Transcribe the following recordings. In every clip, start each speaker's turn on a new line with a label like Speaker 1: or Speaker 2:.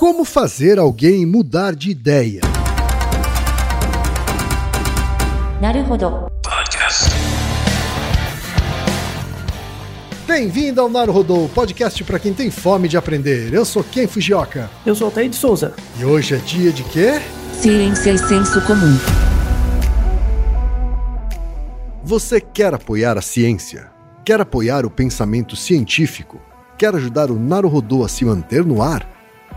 Speaker 1: Como fazer alguém mudar de ideia?
Speaker 2: Naruhodo.
Speaker 1: Bem-vindo ao Naruhodô, podcast para quem tem fome de aprender. Eu sou Ken Fujioka.
Speaker 3: Eu sou Altair de Souza.
Speaker 1: E hoje é dia de quê?
Speaker 2: Ciência e senso comum.
Speaker 1: Você quer apoiar a ciência? Quer apoiar o pensamento científico? Quer ajudar o Naruhodô a se manter no ar?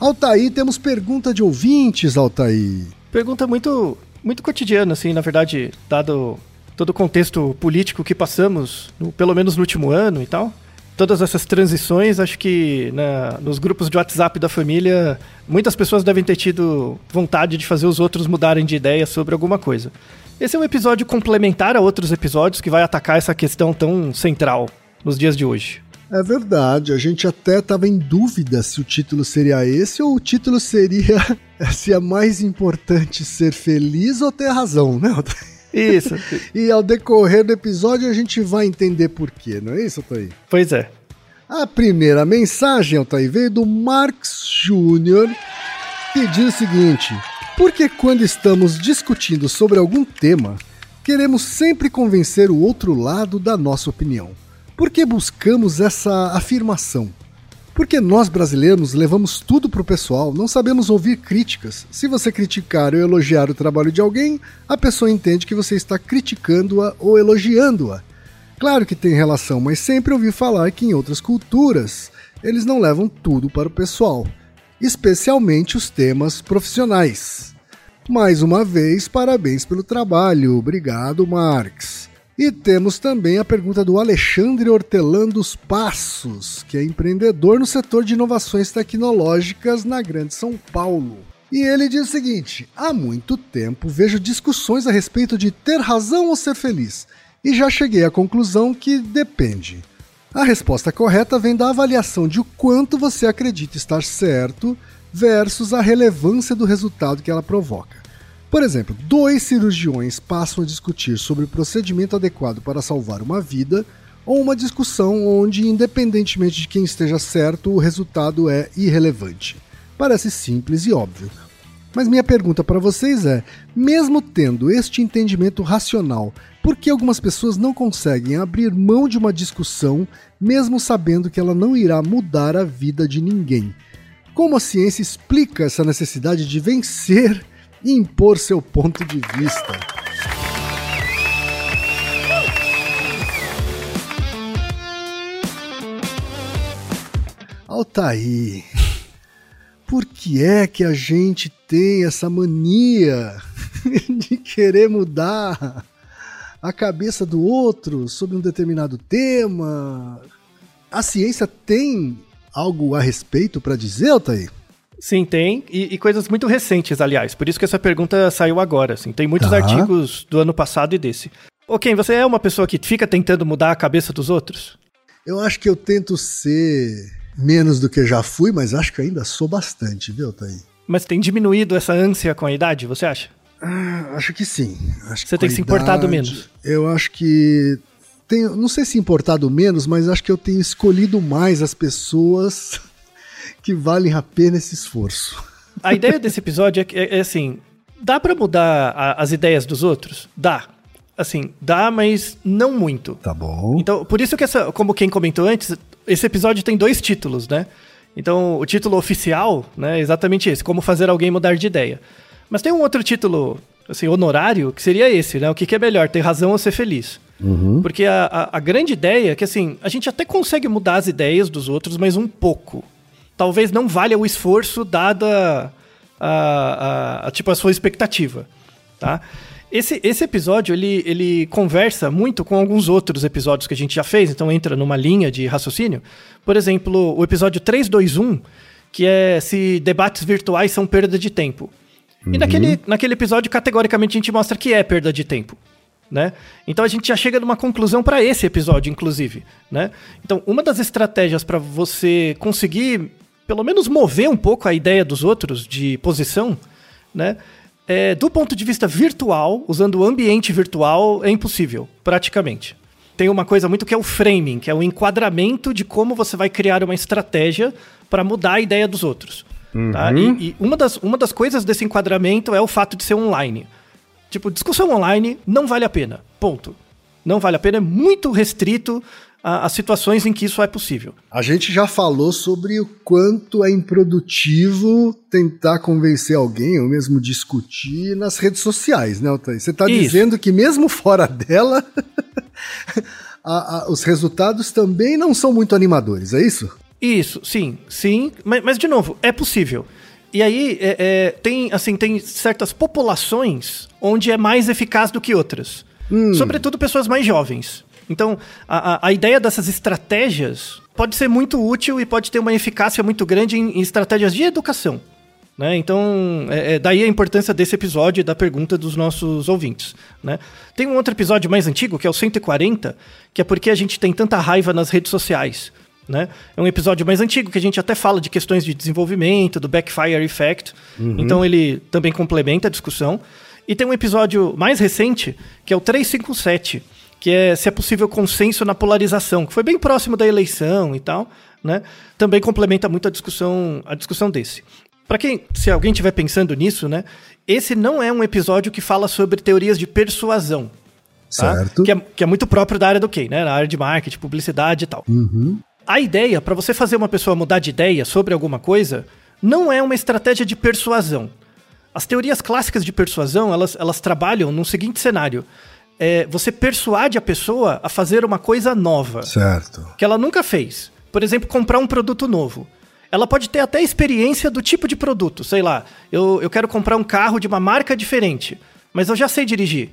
Speaker 1: Altaí, temos pergunta de ouvintes, Altaí.
Speaker 3: Pergunta muito, muito cotidiana, assim, na verdade, dado todo o contexto político que passamos, no, pelo menos no último ano e tal. Todas essas transições, acho que nos grupos de WhatsApp da família, muitas pessoas devem ter tido vontade de fazer os outros mudarem de ideia sobre alguma coisa. Esse é um episódio complementar a outros episódios que vai atacar essa questão tão central nos dias de hoje.
Speaker 1: É verdade, a gente até estava em dúvida se o título seria esse ou o título seria se é mais importante ser feliz ou ter razão, né?
Speaker 3: Isso.
Speaker 1: e ao decorrer do episódio a gente vai entender por quê, não é isso, Altair?
Speaker 3: Pois é.
Speaker 1: A primeira mensagem, Altair, veio do Marx Jr., que diz o seguinte: Por que quando estamos discutindo sobre algum tema, queremos sempre convencer o outro lado da nossa opinião? Por que buscamos essa afirmação? Porque nós brasileiros levamos tudo pro pessoal, não sabemos ouvir críticas. Se você criticar ou elogiar o trabalho de alguém, a pessoa entende que você está criticando-a ou elogiando-a. Claro que tem relação, mas sempre ouvi falar que em outras culturas eles não levam tudo para o pessoal, especialmente os temas profissionais. Mais uma vez, parabéns pelo trabalho. Obrigado, Marx. E temos também a pergunta do Alexandre Hortelã dos Passos, que é empreendedor no setor de inovações tecnológicas na Grande São Paulo. E ele diz o seguinte: há muito tempo vejo discussões a respeito de ter razão ou ser feliz, e já cheguei à conclusão que depende. A resposta correta vem da avaliação de o quanto você acredita estar certo versus a relevância do resultado que ela provoca. Por exemplo, dois cirurgiões passam a discutir sobre o procedimento adequado para salvar uma vida, ou uma discussão onde, independentemente de quem esteja certo, o resultado é irrelevante. Parece simples e óbvio. Mas minha pergunta para vocês é: mesmo tendo este entendimento racional, por que algumas pessoas não conseguem abrir mão de uma discussão, mesmo sabendo que ela não irá mudar a vida de ninguém? Como a ciência explica essa necessidade de vencer e impor seu ponto de vista. Altair, por que é que a gente tem essa mania de querer mudar a cabeça do outro sobre um determinado tema. A ciência tem algo a respeito para dizer, Altair?
Speaker 3: Sim, tem. E, e, coisas muito recentes, aliás. Por isso que essa pergunta saiu agora. Assim. Tem muitos tá. artigos do ano passado e desse. Ok, você é uma pessoa que fica tentando mudar a cabeça dos outros?
Speaker 1: Eu acho que eu tento ser menos do que já fui, mas acho que ainda sou bastante, viu, Thaí?
Speaker 3: Mas tem diminuído essa ânsia com a idade, você acha?
Speaker 1: Ah, acho que sim. Acho
Speaker 3: você
Speaker 1: que
Speaker 3: tem se importado idade, menos?
Speaker 1: Eu acho que. Tenho, não sei se importado menos, mas acho que eu tenho escolhido mais as pessoas que valem a pena esse esforço.
Speaker 3: A ideia desse episódio é, é, é assim: dá para mudar a, as ideias dos outros? Dá. Assim, dá, mas não muito.
Speaker 1: Tá bom.
Speaker 3: Então, por isso que essa, como quem comentou antes, esse episódio tem dois títulos, né? Então, o título oficial, né, é exatamente esse, como fazer alguém mudar de ideia. Mas tem um outro título, assim, honorário, que seria esse, né? O que, que é melhor, ter razão ou ser feliz? Uhum. Porque a, a, a, grande ideia é que, assim, a gente até consegue mudar as ideias dos outros, mas um pouco. Talvez não valha o esforço dada a, a, a tipo, a sua expectativa, tá? Esse, esse episódio, ele, ele conversa muito com alguns outros episódios que a gente já fez, então entra numa linha de raciocínio. Por exemplo, o episódio 321, que é se debates virtuais são perda de tempo. Uhum. E naquele, naquele episódio, categoricamente, a gente mostra que é perda de tempo. Né? Então a gente já chega numa conclusão para esse episódio, inclusive. Né? Então, uma das estratégias para você conseguir, pelo menos, mover um pouco a ideia dos outros de posição, né? é, do ponto de vista virtual, usando o ambiente virtual, é impossível, praticamente. Tem uma coisa muito que é o framing, que é o enquadramento de como você vai criar uma estratégia para mudar a ideia dos outros. Uhum. Tá? E, e, uma, das, uma das coisas desse enquadramento é o fato de ser online. Tipo, discussão online não vale a pena. Ponto. Não vale a pena, é muito restrito as situações em que isso é possível.
Speaker 1: A gente já falou sobre o quanto é improdutivo tentar convencer alguém ou mesmo discutir nas redes sociais, né, Altair? Você está dizendo que mesmo fora dela, a, a, os resultados também não são muito animadores, é isso?
Speaker 3: Isso, sim, sim, mas, mas de novo, é possível. E aí é, é, tem assim tem certas populações onde é mais eficaz do que outras. Hum. Sobretudo pessoas mais jovens. Então, a, a, ideia dessas estratégias pode ser muito útil e pode ter uma eficácia muito grande em, em estratégias de educação. Né? Então, é, é, daí a importância desse episódio e da pergunta dos nossos ouvintes. Né? Tem um outro episódio mais antigo, que é o 140, que é porque a gente tem tanta raiva nas redes sociais. Né? É um episódio mais antigo que a gente até fala de questões de desenvolvimento, do backfire effect. Uhum. Então ele também complementa a discussão. E tem um episódio mais recente, que é o 357, que é se é possível consenso na polarização, que foi bem próximo da eleição e tal, né? Também complementa muito a discussão, a discussão desse. Para quem, se alguém estiver pensando nisso, né? Esse não é um episódio que fala sobre teorias de persuasão. Tá? Certo. Que é, que é muito próprio da área do QI, né? Na área de marketing, publicidade e tal. Uhum. A ideia, para você fazer uma pessoa mudar de ideia sobre alguma coisa, não é uma estratégia de persuasão. As teorias clássicas de persuasão, elas, elas trabalham no seguinte cenário é, você persuade a pessoa a fazer uma coisa nova.
Speaker 1: Certo.
Speaker 3: Que ela nunca fez. Por exemplo, comprar um produto novo. Ela pode ter até experiência do tipo de produto. Sei lá, eu, eu quero comprar um carro de uma marca diferente, mas eu já sei dirigir.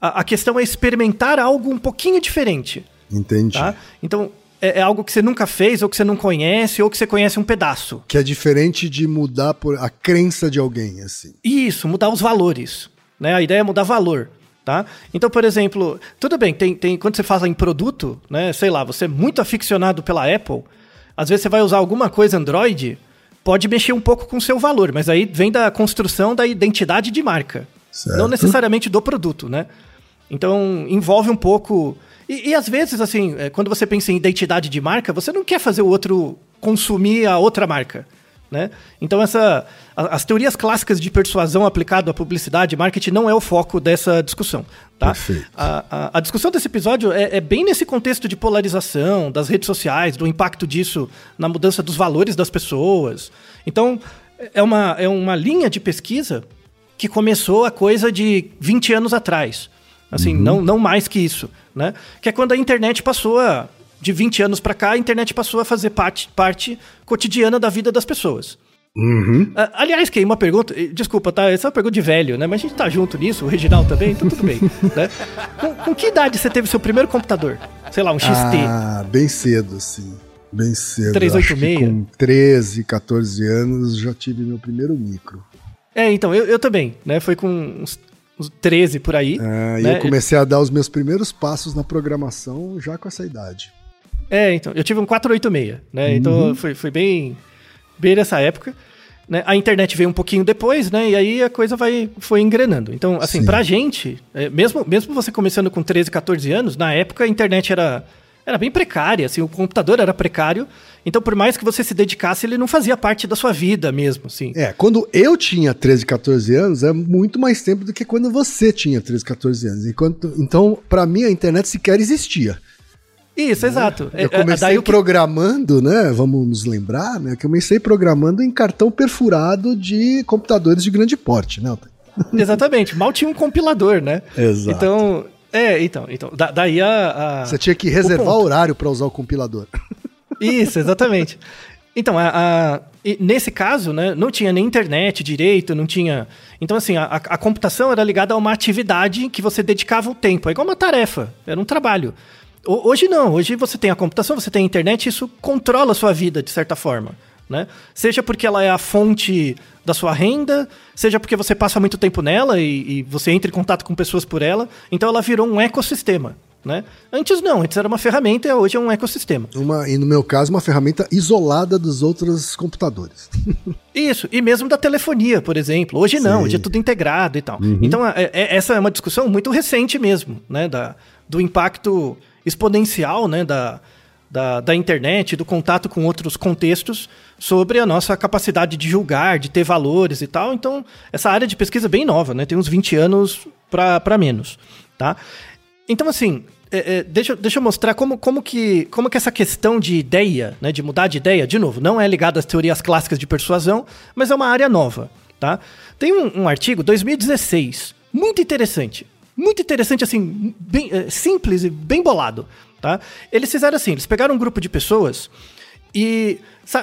Speaker 3: A, a questão é experimentar algo um pouquinho diferente.
Speaker 1: Entendi.
Speaker 3: Tá? Então, é, é, algo que você nunca fez, ou que você não conhece, ou que você conhece um pedaço.
Speaker 1: Que é diferente de mudar por a crença de alguém, assim.
Speaker 3: Isso, mudar os valores. Né? A ideia é mudar valor. Tá? Então, por exemplo, tudo bem, tem, tem, quando você fala em produto, né, sei lá, você é muito aficionado pela Apple, às vezes você vai usar alguma coisa Android, pode mexer um pouco com o seu valor, mas aí vem da construção da identidade de marca, certo. não necessariamente do produto, né? Então, envolve um pouco... E, e às vezes, assim, é, quando você pensa em identidade de marca, você não quer fazer o outro consumir a outra marca. Né? Então, essa, as teorias clássicas de persuasão aplicado à publicidade e marketing não é o foco dessa discussão. Tá? A, a, a, discussão desse episódio é, é, bem nesse contexto de polarização, das redes sociais, do impacto disso na mudança dos valores das pessoas. Então, é uma, é uma linha de pesquisa que começou a coisa de 20 anos atrás. Assim, uhum. não, não mais que isso. Né? Que é quando a internet passou a de 20 anos para cá, a internet passou a fazer parte, parte cotidiana da vida das pessoas.
Speaker 1: Uhum.
Speaker 3: Ah, aliás, que uma pergunta, eh, desculpa, tá? Essa é uma pergunta de velho, né? Mas a gente tá junto nisso, o Reginaldo também, então tudo bem. né? com, com que idade você teve seu primeiro computador? Sei lá, um XT.
Speaker 1: Ah, bem cedo, sim. Bem cedo.
Speaker 3: 386?
Speaker 1: Acho com 13, 14 anos já tive meu primeiro micro.
Speaker 3: É, então, eu, eu também, né? Foi com uns, uns 13 por aí.
Speaker 1: Ah, e
Speaker 3: né?
Speaker 1: eu comecei a dar os meus primeiros passos na programação já com essa idade.
Speaker 3: É, então, eu tive um 486, né? Então foi, foi bem, bem nessa época. Né? A internet veio um pouquinho depois, né? E aí a coisa vai, foi engrenando. Então, assim,
Speaker 1: Sim.
Speaker 3: pra gente, é, mesmo, mesmo você começando com 13, 14 anos, na época a internet era, era bem precária, assim, o computador era precário. Então, por mais que você se dedicasse, ele não fazia parte da sua vida mesmo, assim.
Speaker 1: É, quando eu tinha 13, 14 anos, é muito mais tempo do que quando você tinha 13, 14 anos. Enquanto, então, pra mim, a internet sequer existia.
Speaker 3: Isso, exato.
Speaker 1: Eu
Speaker 3: É, é,
Speaker 1: comecei
Speaker 3: o
Speaker 1: programando, né? Vamos nos lembrar, né? Que eu comecei programando em cartão perfurado de computadores de grande porte, né?
Speaker 3: Exatamente, mal tinha um compilador, né?
Speaker 1: Exato.
Speaker 3: Então, é, então, então da- daí a, a-
Speaker 1: Você tinha que reservar
Speaker 3: ponto.
Speaker 1: horário pra usar o compilador.
Speaker 3: Isso, exatamente. Então, a, a- nesse caso, né, não tinha nem internet direito, não tinha. Então, assim, a, a- a computação era ligada a uma atividade que você dedicava o tempo. É igual uma tarefa, era um trabalho. Ho- Hoje não, hoje você tem a computação, você tem a internet, isso controla a sua vida, de certa forma. Né? Seja porque ela é a fonte da sua renda, seja porque você passa muito tempo nela e, e você entra em contato com pessoas por ela. Então ela virou um ecossistema. Né? Antes não, antes era uma ferramenta e hoje é um ecossistema.
Speaker 1: Uma, e no meu caso, uma ferramenta isolada dos outros computadores.
Speaker 3: Isso, e mesmo da telefonia, por exemplo. Hoje não,
Speaker 1: Sim.
Speaker 3: hoje é tudo integrado e tal. Então, é- é- essa é uma discussão muito recente mesmo, né? Da, do impacto exponencial né? da, da, da internet, do contato com outros contextos sobre a nossa capacidade de julgar, de ter valores e tal. Então, essa área de pesquisa é bem nova, né? Tem uns 20 anos para menos, tá? Então, assim, é, é, deixa, deixa eu mostrar como, como, que, como que essa questão de ideia, né, de mudar de ideia, de novo, não é ligada às teorias clássicas de persuasão, mas é uma área nova, tá? Tem um, um artigo, 2016, muito interessante, muito interessante, assim, bem, é, simples e bem bolado, tá? Eles fizeram assim, eles pegaram um grupo de pessoas e...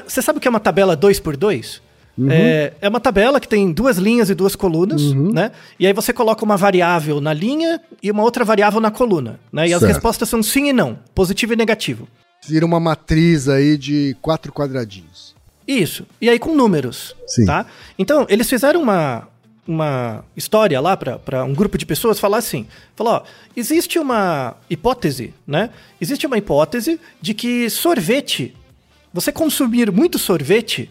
Speaker 3: Você sabe o que é uma tabela 2 por 2 É, é uma tabela que tem duas linhas e duas colunas, né? E aí você coloca uma variável na linha e uma outra variável na coluna, né? E as
Speaker 1: Certo.
Speaker 3: respostas são sim e não, positivo e negativo.
Speaker 1: Vira uma matriz aí de quatro quadradinhos.
Speaker 3: Isso. E aí com números,
Speaker 1: Sim.
Speaker 3: tá? Então, eles fizeram uma, uma história lá para um grupo de pessoas falar assim, falou, ó, existe uma hipótese, né? Existe uma hipótese de que sorvete, você consumir muito sorvete,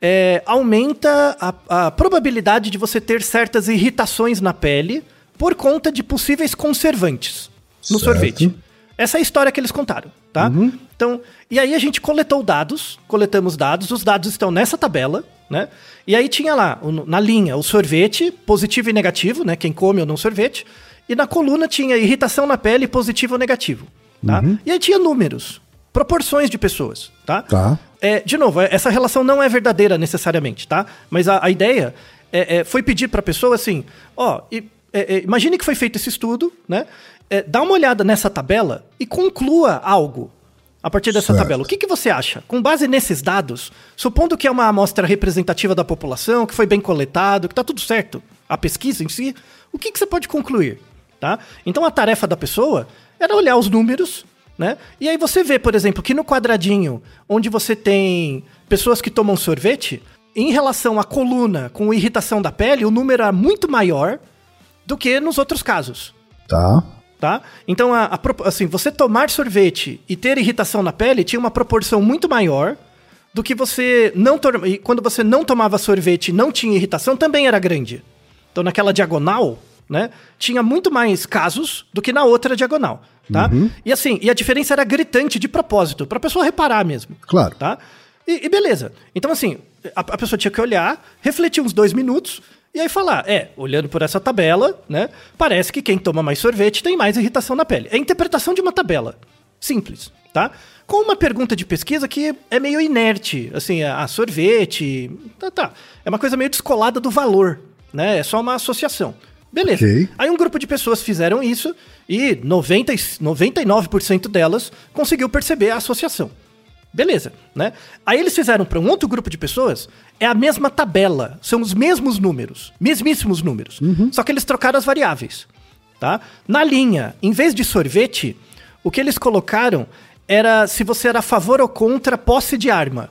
Speaker 3: é, aumenta a, a probabilidade de você ter certas irritações na pele por conta de possíveis conservantes no
Speaker 1: Certo.
Speaker 3: sorvete. Essa é a história que eles contaram, tá? Então, e aí a gente coletou dados, coletamos dados, os dados estão nessa tabela, né? E aí tinha lá, na linha, o sorvete, positivo e negativo, né? Quem come ou não sorvete. E na coluna tinha irritação na pele, positivo ou negativo, tá? E aí tinha números, proporções de pessoas, tá?
Speaker 1: Tá.
Speaker 3: É, de novo, é- essa relação não é verdadeira necessariamente, tá? Mas a, a ideia é, é, foi pedir para a pessoa assim, ó, e- é, é, imagine que foi feito esse estudo, né? Dá uma olhada nessa tabela e conclua algo a partir dessa
Speaker 1: Certo.
Speaker 3: tabela. O que, que você acha? Com base nesses dados, supondo que é uma amostra representativa da população, que foi bem coletado, que está tudo certo, a pesquisa em si, o que, que você pode concluir? Tá? Então a tarefa da pessoa era olhar os números, né? E aí você vê, por exemplo, que no quadradinho onde você tem pessoas que tomam sorvete, em relação à coluna com irritação da pele, o número é muito maior do que nos outros casos
Speaker 1: Tá.
Speaker 3: Tá? Então, a, a assim, você tomar sorvete e ter irritação na pele tinha uma proporção muito maior do que você não e quando você não tomava sorvete e não tinha irritação também era grande. Então, naquela diagonal, né, tinha muito mais casos do que na outra diagonal, tá? E assim, e a diferença era gritante de propósito, pra pessoa reparar mesmo.
Speaker 1: Claro.
Speaker 3: Tá? E, e beleza. Então, assim, a, a pessoa tinha que olhar, refletir uns dois minutos e aí falar: é, olhando por essa tabela, né? Parece que quem toma mais sorvete tem mais irritação na pele. É a interpretação de uma tabela. Simples, tá? Com uma pergunta de pesquisa que é meio inerte. Assim, a sorvete. Tá, tá. É uma coisa meio descolada do valor, né? É só uma associação. Beleza.
Speaker 1: Ok.
Speaker 3: Aí um grupo de pessoas fizeram isso e 90, e 99% delas conseguiu perceber a associação. Beleza, né? Aí eles fizeram para um outro grupo de pessoas é a mesma tabela, são os mesmos números, mesmíssimos números. Só que eles trocaram as variáveis, tá? Na linha, em vez de sorvete, o que eles colocaram era se você era a favor ou contra posse de arma.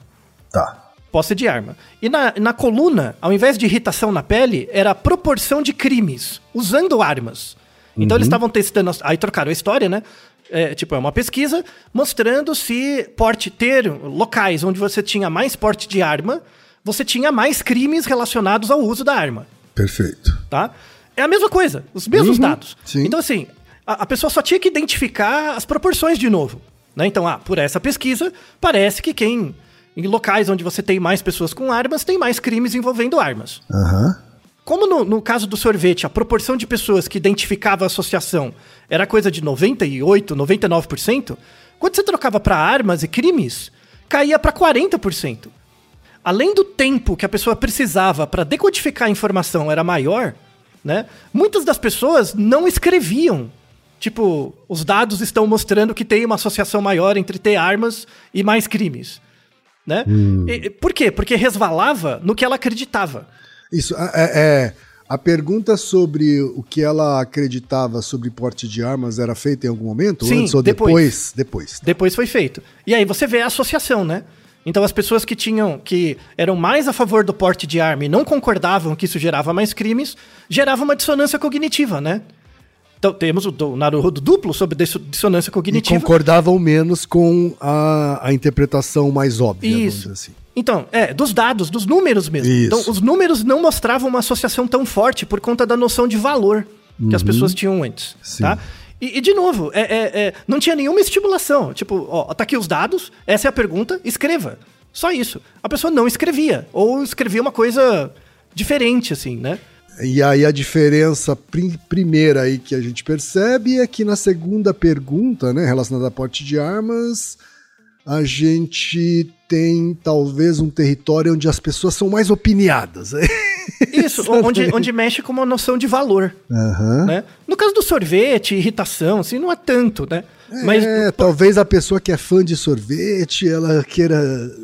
Speaker 1: Tá.
Speaker 3: Posse de arma. E na, na coluna, ao invés de irritação na pele, era a proporção de crimes usando armas. Então eles estavam testando. Aí trocaram a história, né? É, tipo, é uma pesquisa mostrando se porte ter locais onde você tinha mais porte de arma, você tinha mais crimes relacionados ao uso da arma
Speaker 1: Perfeito.
Speaker 3: tá? É a mesma coisa, os mesmos
Speaker 1: Uhum,
Speaker 3: dados.
Speaker 1: sim.
Speaker 3: Então, assim, a, a pessoa só tinha que identificar as proporções de novo. Né? Então, ah, por essa pesquisa, parece que quem. Em locais onde você tem mais pessoas com armas, tem mais crimes envolvendo armas.
Speaker 1: Aham.
Speaker 3: Como no, no caso do sorvete, a proporção de pessoas que identificava a associação era coisa de 98, 99%, quando você trocava para armas e crimes, caía para 40%. Além do tempo que a pessoa precisava para decodificar a informação era maior, né? Muitas das pessoas não escreviam. Tipo, os dados estão mostrando que tem uma associação maior entre ter armas e mais crimes. Né? E- e- por quê? Porque resvalava no que ela acreditava.
Speaker 1: Isso, é, é- A pergunta sobre o que ela acreditava sobre porte de armas era feita em algum momento?
Speaker 3: Sim,
Speaker 1: Antes ou
Speaker 3: depois.
Speaker 1: depois? Depois.
Speaker 3: Depois foi feito. E aí você vê a associação, né? Então as pessoas que tinham que eram mais a favor do porte de arma e não concordavam que isso gerava mais crimes, gerava uma dissonância cognitiva, né? Então temos o do Naruhodo duplo sobre disso- dissonância
Speaker 1: E
Speaker 3: cognitiva.
Speaker 1: concordavam menos com a, a interpretação mais óbvia,
Speaker 3: Isso.
Speaker 1: assim.
Speaker 3: Então, é, dos dados, dos números mesmo.
Speaker 1: Isso.
Speaker 3: Então, os números não mostravam uma associação tão forte por conta da noção de valor que as pessoas tinham antes.
Speaker 1: Uhum. Sim.
Speaker 3: Tá? E, e, de novo, é, é- é, não tinha nenhuma estimulação. Tipo, ó, tá aqui os dados, essa é a pergunta, escreva. Só isso. A pessoa não escrevia. Ou escrevia uma coisa diferente, assim, né?
Speaker 1: E aí a diferença prim- primeira aí que a gente percebe é que na segunda pergunta, né, relacionada a porte de armas, a gente tem talvez um território onde as pessoas são mais opiniadas.
Speaker 3: Isso, onde, onde mexe com uma noção de valor.
Speaker 1: Aham.
Speaker 3: Né? No caso do sorvete, irritação, assim, não é tanto, né? Mas
Speaker 1: é, talvez a pessoa que é fã de sorvete, ela queira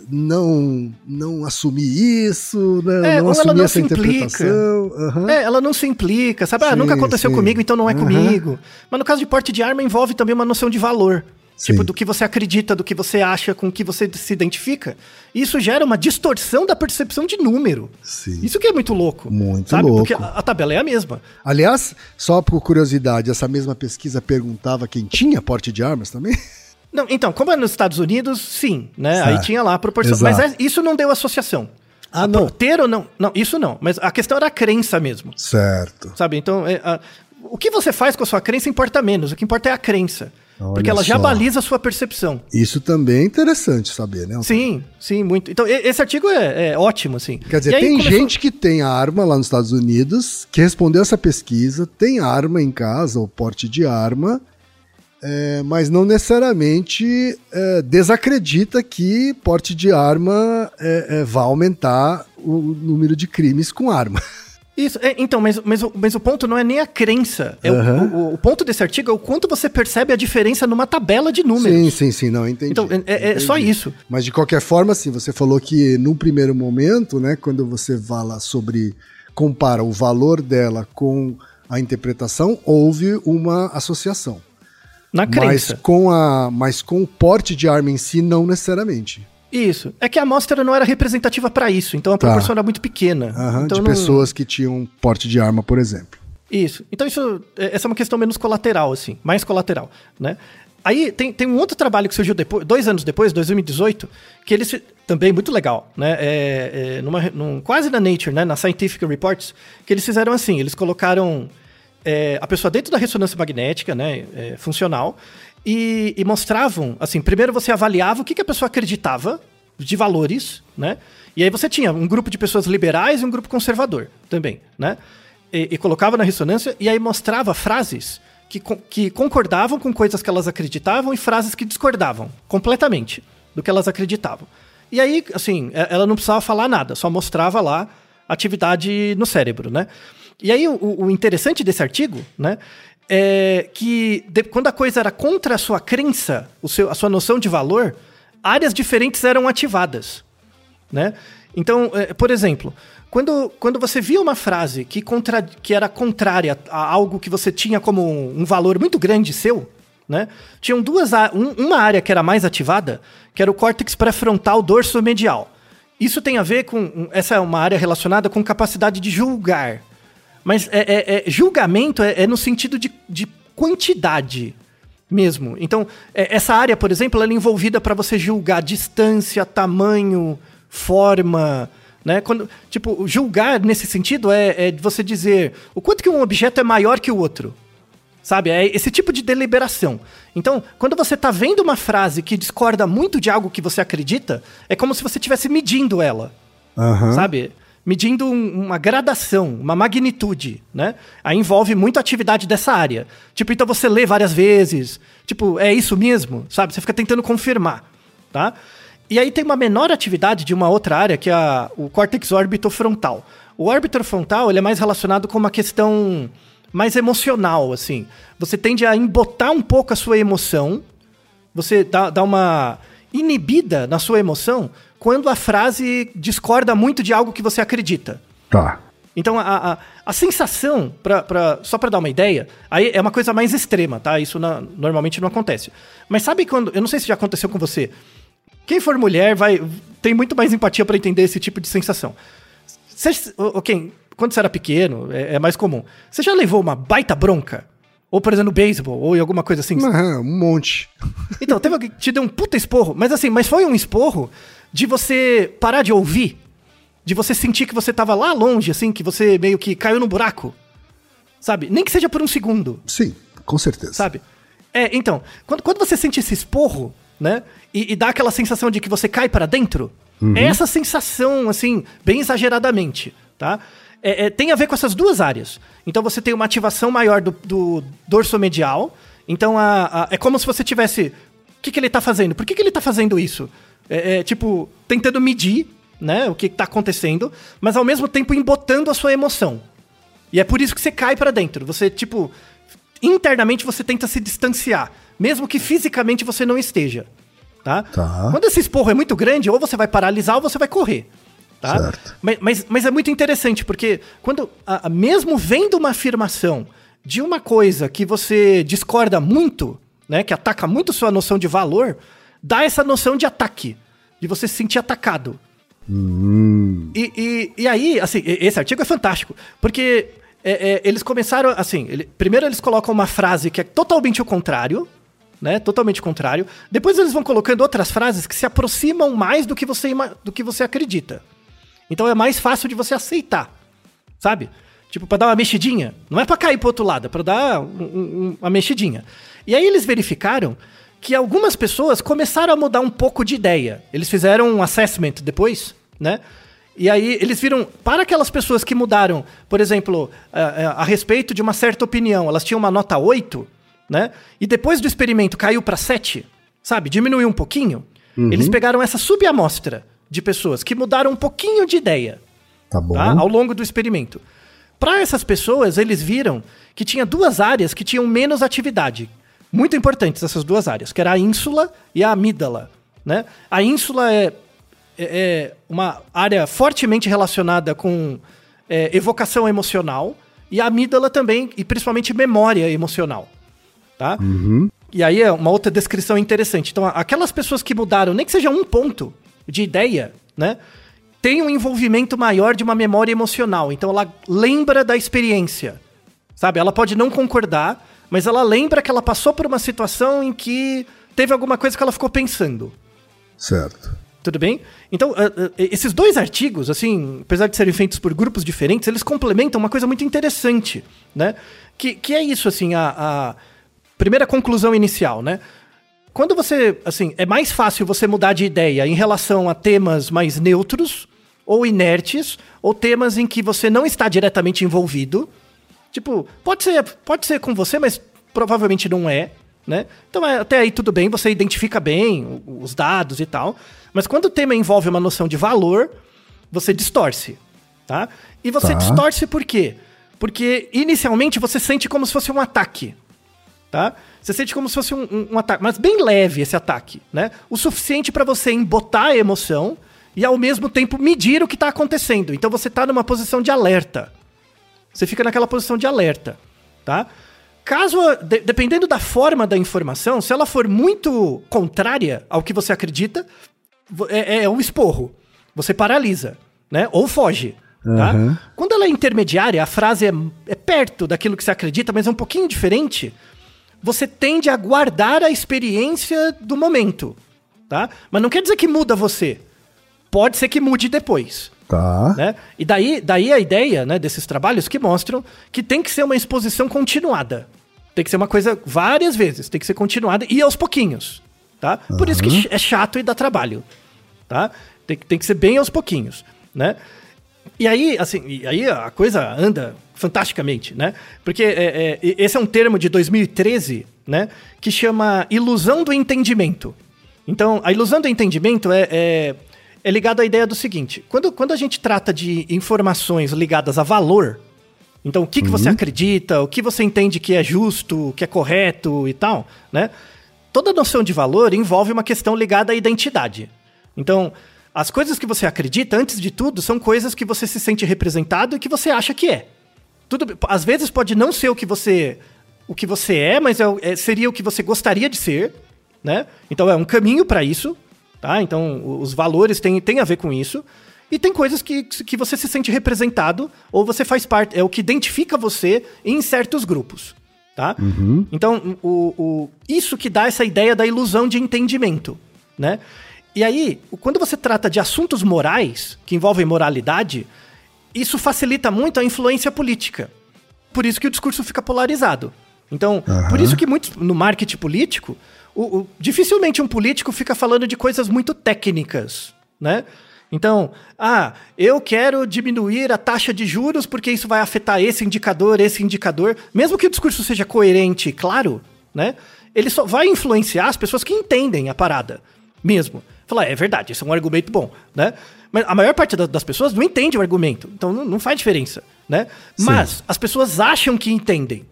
Speaker 1: não não assumir isso, né,
Speaker 3: É,
Speaker 1: não assumir
Speaker 3: não
Speaker 1: essa interpretação. Aham.
Speaker 3: É, ela não se implica, sabe? ah,
Speaker 1: Sim,
Speaker 3: nunca aconteceu
Speaker 1: sim.
Speaker 3: comigo, então não é
Speaker 1: Aham.
Speaker 3: comigo. Mas no caso de porte de arma, envolve também uma noção de valor.
Speaker 1: Sim.
Speaker 3: Tipo, do que você acredita, do que você acha, com o que você se identifica. Isso gera uma distorção da percepção de número.
Speaker 1: Sim.
Speaker 3: Isso que é muito louco.
Speaker 1: Muito
Speaker 3: sabe?
Speaker 1: louco.
Speaker 3: Porque a, a tabela é a mesma.
Speaker 1: Aliás, só por curiosidade, essa mesma pesquisa perguntava quem tinha porte de armas também?
Speaker 3: Não, então, como é nos Estados Unidos, sim, né?
Speaker 1: Certo.
Speaker 3: Aí tinha lá a proporção.
Speaker 1: Exato.
Speaker 3: Mas é- isso não deu associação.
Speaker 1: Ah, não.
Speaker 3: Ter ou não? Não, isso não. Mas a questão era a crença mesmo.
Speaker 1: Certo.
Speaker 3: Sabe? Então, é, a- o que você faz com a sua crença importa menos. O que importa é a crença.
Speaker 1: Olha
Speaker 3: porque ela já
Speaker 1: só.
Speaker 3: baliza a sua percepção.
Speaker 1: Isso também é interessante saber, né?
Speaker 3: Sim, sim, muito. Então, esse artigo é, é ótimo, assim.
Speaker 1: Quer dizer,
Speaker 3: aí
Speaker 1: tem
Speaker 3: começou-
Speaker 1: gente que tem arma lá nos Estados Unidos, que respondeu essa pesquisa, tem arma em casa, ou porte de arma, é, mas não necessariamente é, desacredita que porte de arma é, é, vai aumentar o número de crimes com arma.
Speaker 3: Isso, é, então, mas, mas, o- mas o ponto não é nem a crença. É o-
Speaker 1: Aham.
Speaker 3: o, o ponto desse artigo é o quanto você percebe a diferença numa tabela de números.
Speaker 1: Sim, sim, sim, não, entendi.
Speaker 3: Então, é, é só
Speaker 1: Entendi.
Speaker 3: isso.
Speaker 1: Mas de qualquer forma, assim, você falou que num primeiro momento, né, quando você fala sobre compara o valor dela com a interpretação, houve uma associação.
Speaker 3: Na
Speaker 1: Mas
Speaker 3: crença.
Speaker 1: com a, mas com o porte de arma em si não necessariamente.
Speaker 3: Isso. É que a amostra não era representativa para isso, então a
Speaker 1: Tá.
Speaker 3: proporção era muito pequena.
Speaker 1: Aham,
Speaker 3: então
Speaker 1: de
Speaker 3: não-
Speaker 1: pessoas que tinham porte de arma, por exemplo.
Speaker 3: Isso. Então isso, é- essa é uma questão menos colateral, assim, mais colateral, né? Aí tem, tem um outro trabalho que surgiu depois, dois anos depois, 2018, que eles também muito legal, né? É, é, numa, num- quase na Nature, né? Na Scientific Reports, que eles fizeram assim, eles colocaram é, a pessoa dentro da ressonância magnética, né? é, funcional, e, e mostravam, assim, primeiro você avaliava o que, que a pessoa acreditava de valores, né? E aí você tinha um grupo de pessoas liberais e um grupo conservador também, né? E, e colocava na ressonância e aí mostrava frases que, que concordavam com coisas que elas acreditavam e frases que discordavam completamente do que elas acreditavam. E aí, assim, e- ela não precisava falar nada, só mostrava lá atividade no cérebro, né? E aí, o, o interessante desse artigo, né, é que de- quando a coisa era contra a sua crença, o seu, a sua noção de valor, áreas diferentes eram ativadas, né? Então, é, por exemplo, quando, quando você via uma frase que, contra, que era contrária a algo que você tinha como um, um valor muito grande seu, né? Tinham duas um, uma área que era mais ativada, que era o córtex pré-frontal dorso medial. Isso tem a ver com essa é uma área relacionada com capacidade de julgar. Mas é, é, é julgamento é, é, no sentido de, de quantidade mesmo. Então, é, essa área, por exemplo, ela é envolvida para você julgar distância, tamanho, forma, né? Quando, tipo, julgar nesse sentido é, é você dizer o quanto que um objeto é maior que o outro. Sabe? É esse tipo de deliberação. Então, quando você está vendo uma frase que discorda muito de algo que você acredita, é como se você estivesse medindo ela.
Speaker 1: Uhum.
Speaker 3: Sabe? Medindo um, uma gradação, uma magnitude, né? Aí envolve muita atividade dessa área. Tipo, então você lê várias vezes. Tipo, é isso mesmo? Sabe? Você fica tentando confirmar, tá? E aí tem uma menor atividade de uma outra área, que é a, o córtex orbitofrontal. O orbitofrontal ele é mais relacionado com uma questão mais emocional, assim. Você tende a embotar um pouco a sua emoção, você dá, dá uma inibida na sua emoção quando a frase discorda muito de algo que você acredita.
Speaker 1: Tá.
Speaker 3: Então, a, a, a sensação, pra, pra, só para dar uma ideia, aí é uma coisa mais extrema, tá? Isso na, normalmente não acontece. Mas sabe quando. Eu não sei se já aconteceu com você. Quem for mulher vai tem muito mais empatia para entender esse tipo de sensação. Você, okay, quando você era pequeno, é, é, mais comum. Você já levou uma baita bronca? Ou, por exemplo, no beisebol, ou em alguma coisa assim?
Speaker 1: Uhum, um monte.
Speaker 3: Então, teve alguém que te deu um puta esporro, mas assim, mas foi um esporro de você parar de ouvir, de você sentir que você tava lá longe, assim, que você meio que caiu no buraco. Sabe? Nem que seja por um segundo.
Speaker 1: Sim, com certeza.
Speaker 3: Sabe? É, então, quando, quando você sente esse esporro, né? E, e dá aquela sensação de que você cai para dentro. Uhum. É essa sensação, assim, bem exageradamente, tá? É, é, tem a ver com essas duas áreas. Então você tem uma ativação maior do, do dorso medial. Então a, a, é como se você tivesse. O que, que ele está fazendo? Por que, que ele está fazendo isso? É, é, tipo, tentando medir né, o que está acontecendo, mas ao mesmo tempo embotando a sua emoção. E é por isso que você cai para dentro. Você, tipo, internamente você tenta se distanciar mesmo que fisicamente você não esteja. Tá?
Speaker 1: tá.
Speaker 3: Quando esse esporro é muito grande, ou você vai paralisar ou você vai correr. Tá?
Speaker 1: Certo.
Speaker 3: Mas, mas, mas é muito interessante, porque quando, a, a, mesmo vendo uma afirmação de uma coisa que você discorda muito, né, que ataca muito sua noção de valor, dá essa noção de ataque, de você se sentir atacado.
Speaker 1: Hum.
Speaker 3: E, e, e aí, assim, esse artigo é fantástico, porque é, é, eles começaram, assim, ele, primeiro eles colocam uma frase que é totalmente o contrário, né? Totalmente contrário. Depois eles vão colocando outras frases que se aproximam mais do que você, do que você acredita. Então é mais fácil de você aceitar, sabe? Tipo, para dar uma mexidinha. Não é para cair pro outro lado, é pra dar um, um, uma mexidinha. E aí eles verificaram que algumas pessoas começaram a mudar um pouco de ideia. Eles fizeram um assessment depois, né? E aí eles viram, para aquelas pessoas que mudaram, por exemplo, a, a, a respeito de uma certa opinião, elas tinham uma nota 8, né? E depois do experimento caiu para 7, sabe? Diminuiu um pouquinho. Uhum. Eles pegaram essa subamostra de pessoas que mudaram um pouquinho de ideia.
Speaker 1: Tá bom.
Speaker 3: Tá? Ao longo do experimento. Para essas pessoas, eles viram que tinha duas áreas que tinham menos atividade. Muito importantes essas duas áreas, que era a ínsula e a amígdala. Né? A ínsula é, é, é uma área fortemente relacionada com é, evocação emocional e a amígdala também, e principalmente memória emocional tá?
Speaker 1: Uhum.
Speaker 3: E aí é uma outra descrição interessante. Então, aquelas pessoas que mudaram, nem que seja um ponto de ideia, né? Tem um envolvimento maior de uma memória emocional. Então, ela lembra da experiência, sabe? Ela pode não concordar, mas ela lembra que ela passou por uma situação em que teve alguma coisa que ela ficou pensando.
Speaker 1: Certo.
Speaker 3: Tudo bem? Então, uh, uh, esses dois artigos, assim, apesar de serem feitos por grupos diferentes, eles complementam uma coisa muito interessante, né? Que, que é isso, assim, a, a primeira conclusão inicial, né? Quando você, assim, é mais fácil você mudar de ideia em relação a temas mais neutros ou inertes, ou temas em que você não está diretamente envolvido. Tipo, pode ser, pode ser com você, mas provavelmente não é, né? Então, é, até aí tudo bem, você identifica bem os dados e tal. Mas quando o tema envolve uma noção de valor, você distorce, tá? E você
Speaker 1: tá.
Speaker 3: distorce por quê? Porque inicialmente você sente como se fosse um ataque tá? Você sente como se fosse um, um, um, ataque, mas bem leve esse ataque, né? O suficiente para você embotar a emoção e ao mesmo tempo medir o que está acontecendo. Então você está numa posição de alerta. Você fica naquela posição de alerta, tá? Caso, de, dependendo da forma da informação, se ela for muito contrária ao que você acredita, é, é um esporro. Você paralisa, né? Ou foge. Tá? Uhum. Quando ela é intermediária, a frase é, é perto daquilo que você acredita, mas é um pouquinho diferente. Você tende a guardar a experiência do momento, tá? Mas não quer dizer que muda você. Pode ser que mude depois.
Speaker 1: Tá.
Speaker 3: Né? E daí, daí a ideia né, desses trabalhos que mostram que tem que ser uma exposição continuada. Tem que ser uma coisa várias vezes, tem que ser continuada e aos pouquinhos. Tá? Uhum. Por isso que é chato e dá trabalho. Tá? Tem, tem que ser bem aos pouquinhos. Né? E aí, assim, e aí a coisa anda fantasticamente, né? Porque é, é, esse é um termo de 2013, né? Que chama ilusão do entendimento. Então, a ilusão do entendimento é, é, é ligado à ideia do seguinte: quando, quando a gente trata de informações ligadas a valor, então o que, que uhum. você acredita, o que você entende que é justo, que é correto e tal, né? Toda noção de valor envolve uma questão ligada à identidade. Então, as coisas que você acredita, antes de tudo, são coisas que você se sente representado e que você acha que é. Tudo, às vezes pode não ser o que você o que você é, mas é, é, seria o que você gostaria de ser, né? Então é um caminho para isso, tá? Então os valores têm, têm a ver com isso. E tem coisas que, que você se sente representado ou você faz parte, é o que identifica você em certos grupos, tá? Uhum. Então o, o, isso que dá essa ideia da ilusão de entendimento, né? E aí, quando você trata de assuntos morais, que envolvem moralidade, isso facilita muito a influência política. Por isso que o discurso fica polarizado. Então, uhum. por isso que muitos, no marketing político, o, o, dificilmente um político fica falando de coisas muito técnicas, né? Então, ah, eu quero diminuir a taxa de juros porque isso vai afetar esse indicador, esse indicador. Mesmo que o discurso seja coerente e claro, né? Ele só vai influenciar as pessoas que entendem a parada mesmo. Falar, é verdade, esse é um argumento bom, né? Mas a maior parte das pessoas não entende o argumento, então não, faz diferença, né? Sim. Mas as pessoas acham que entendem.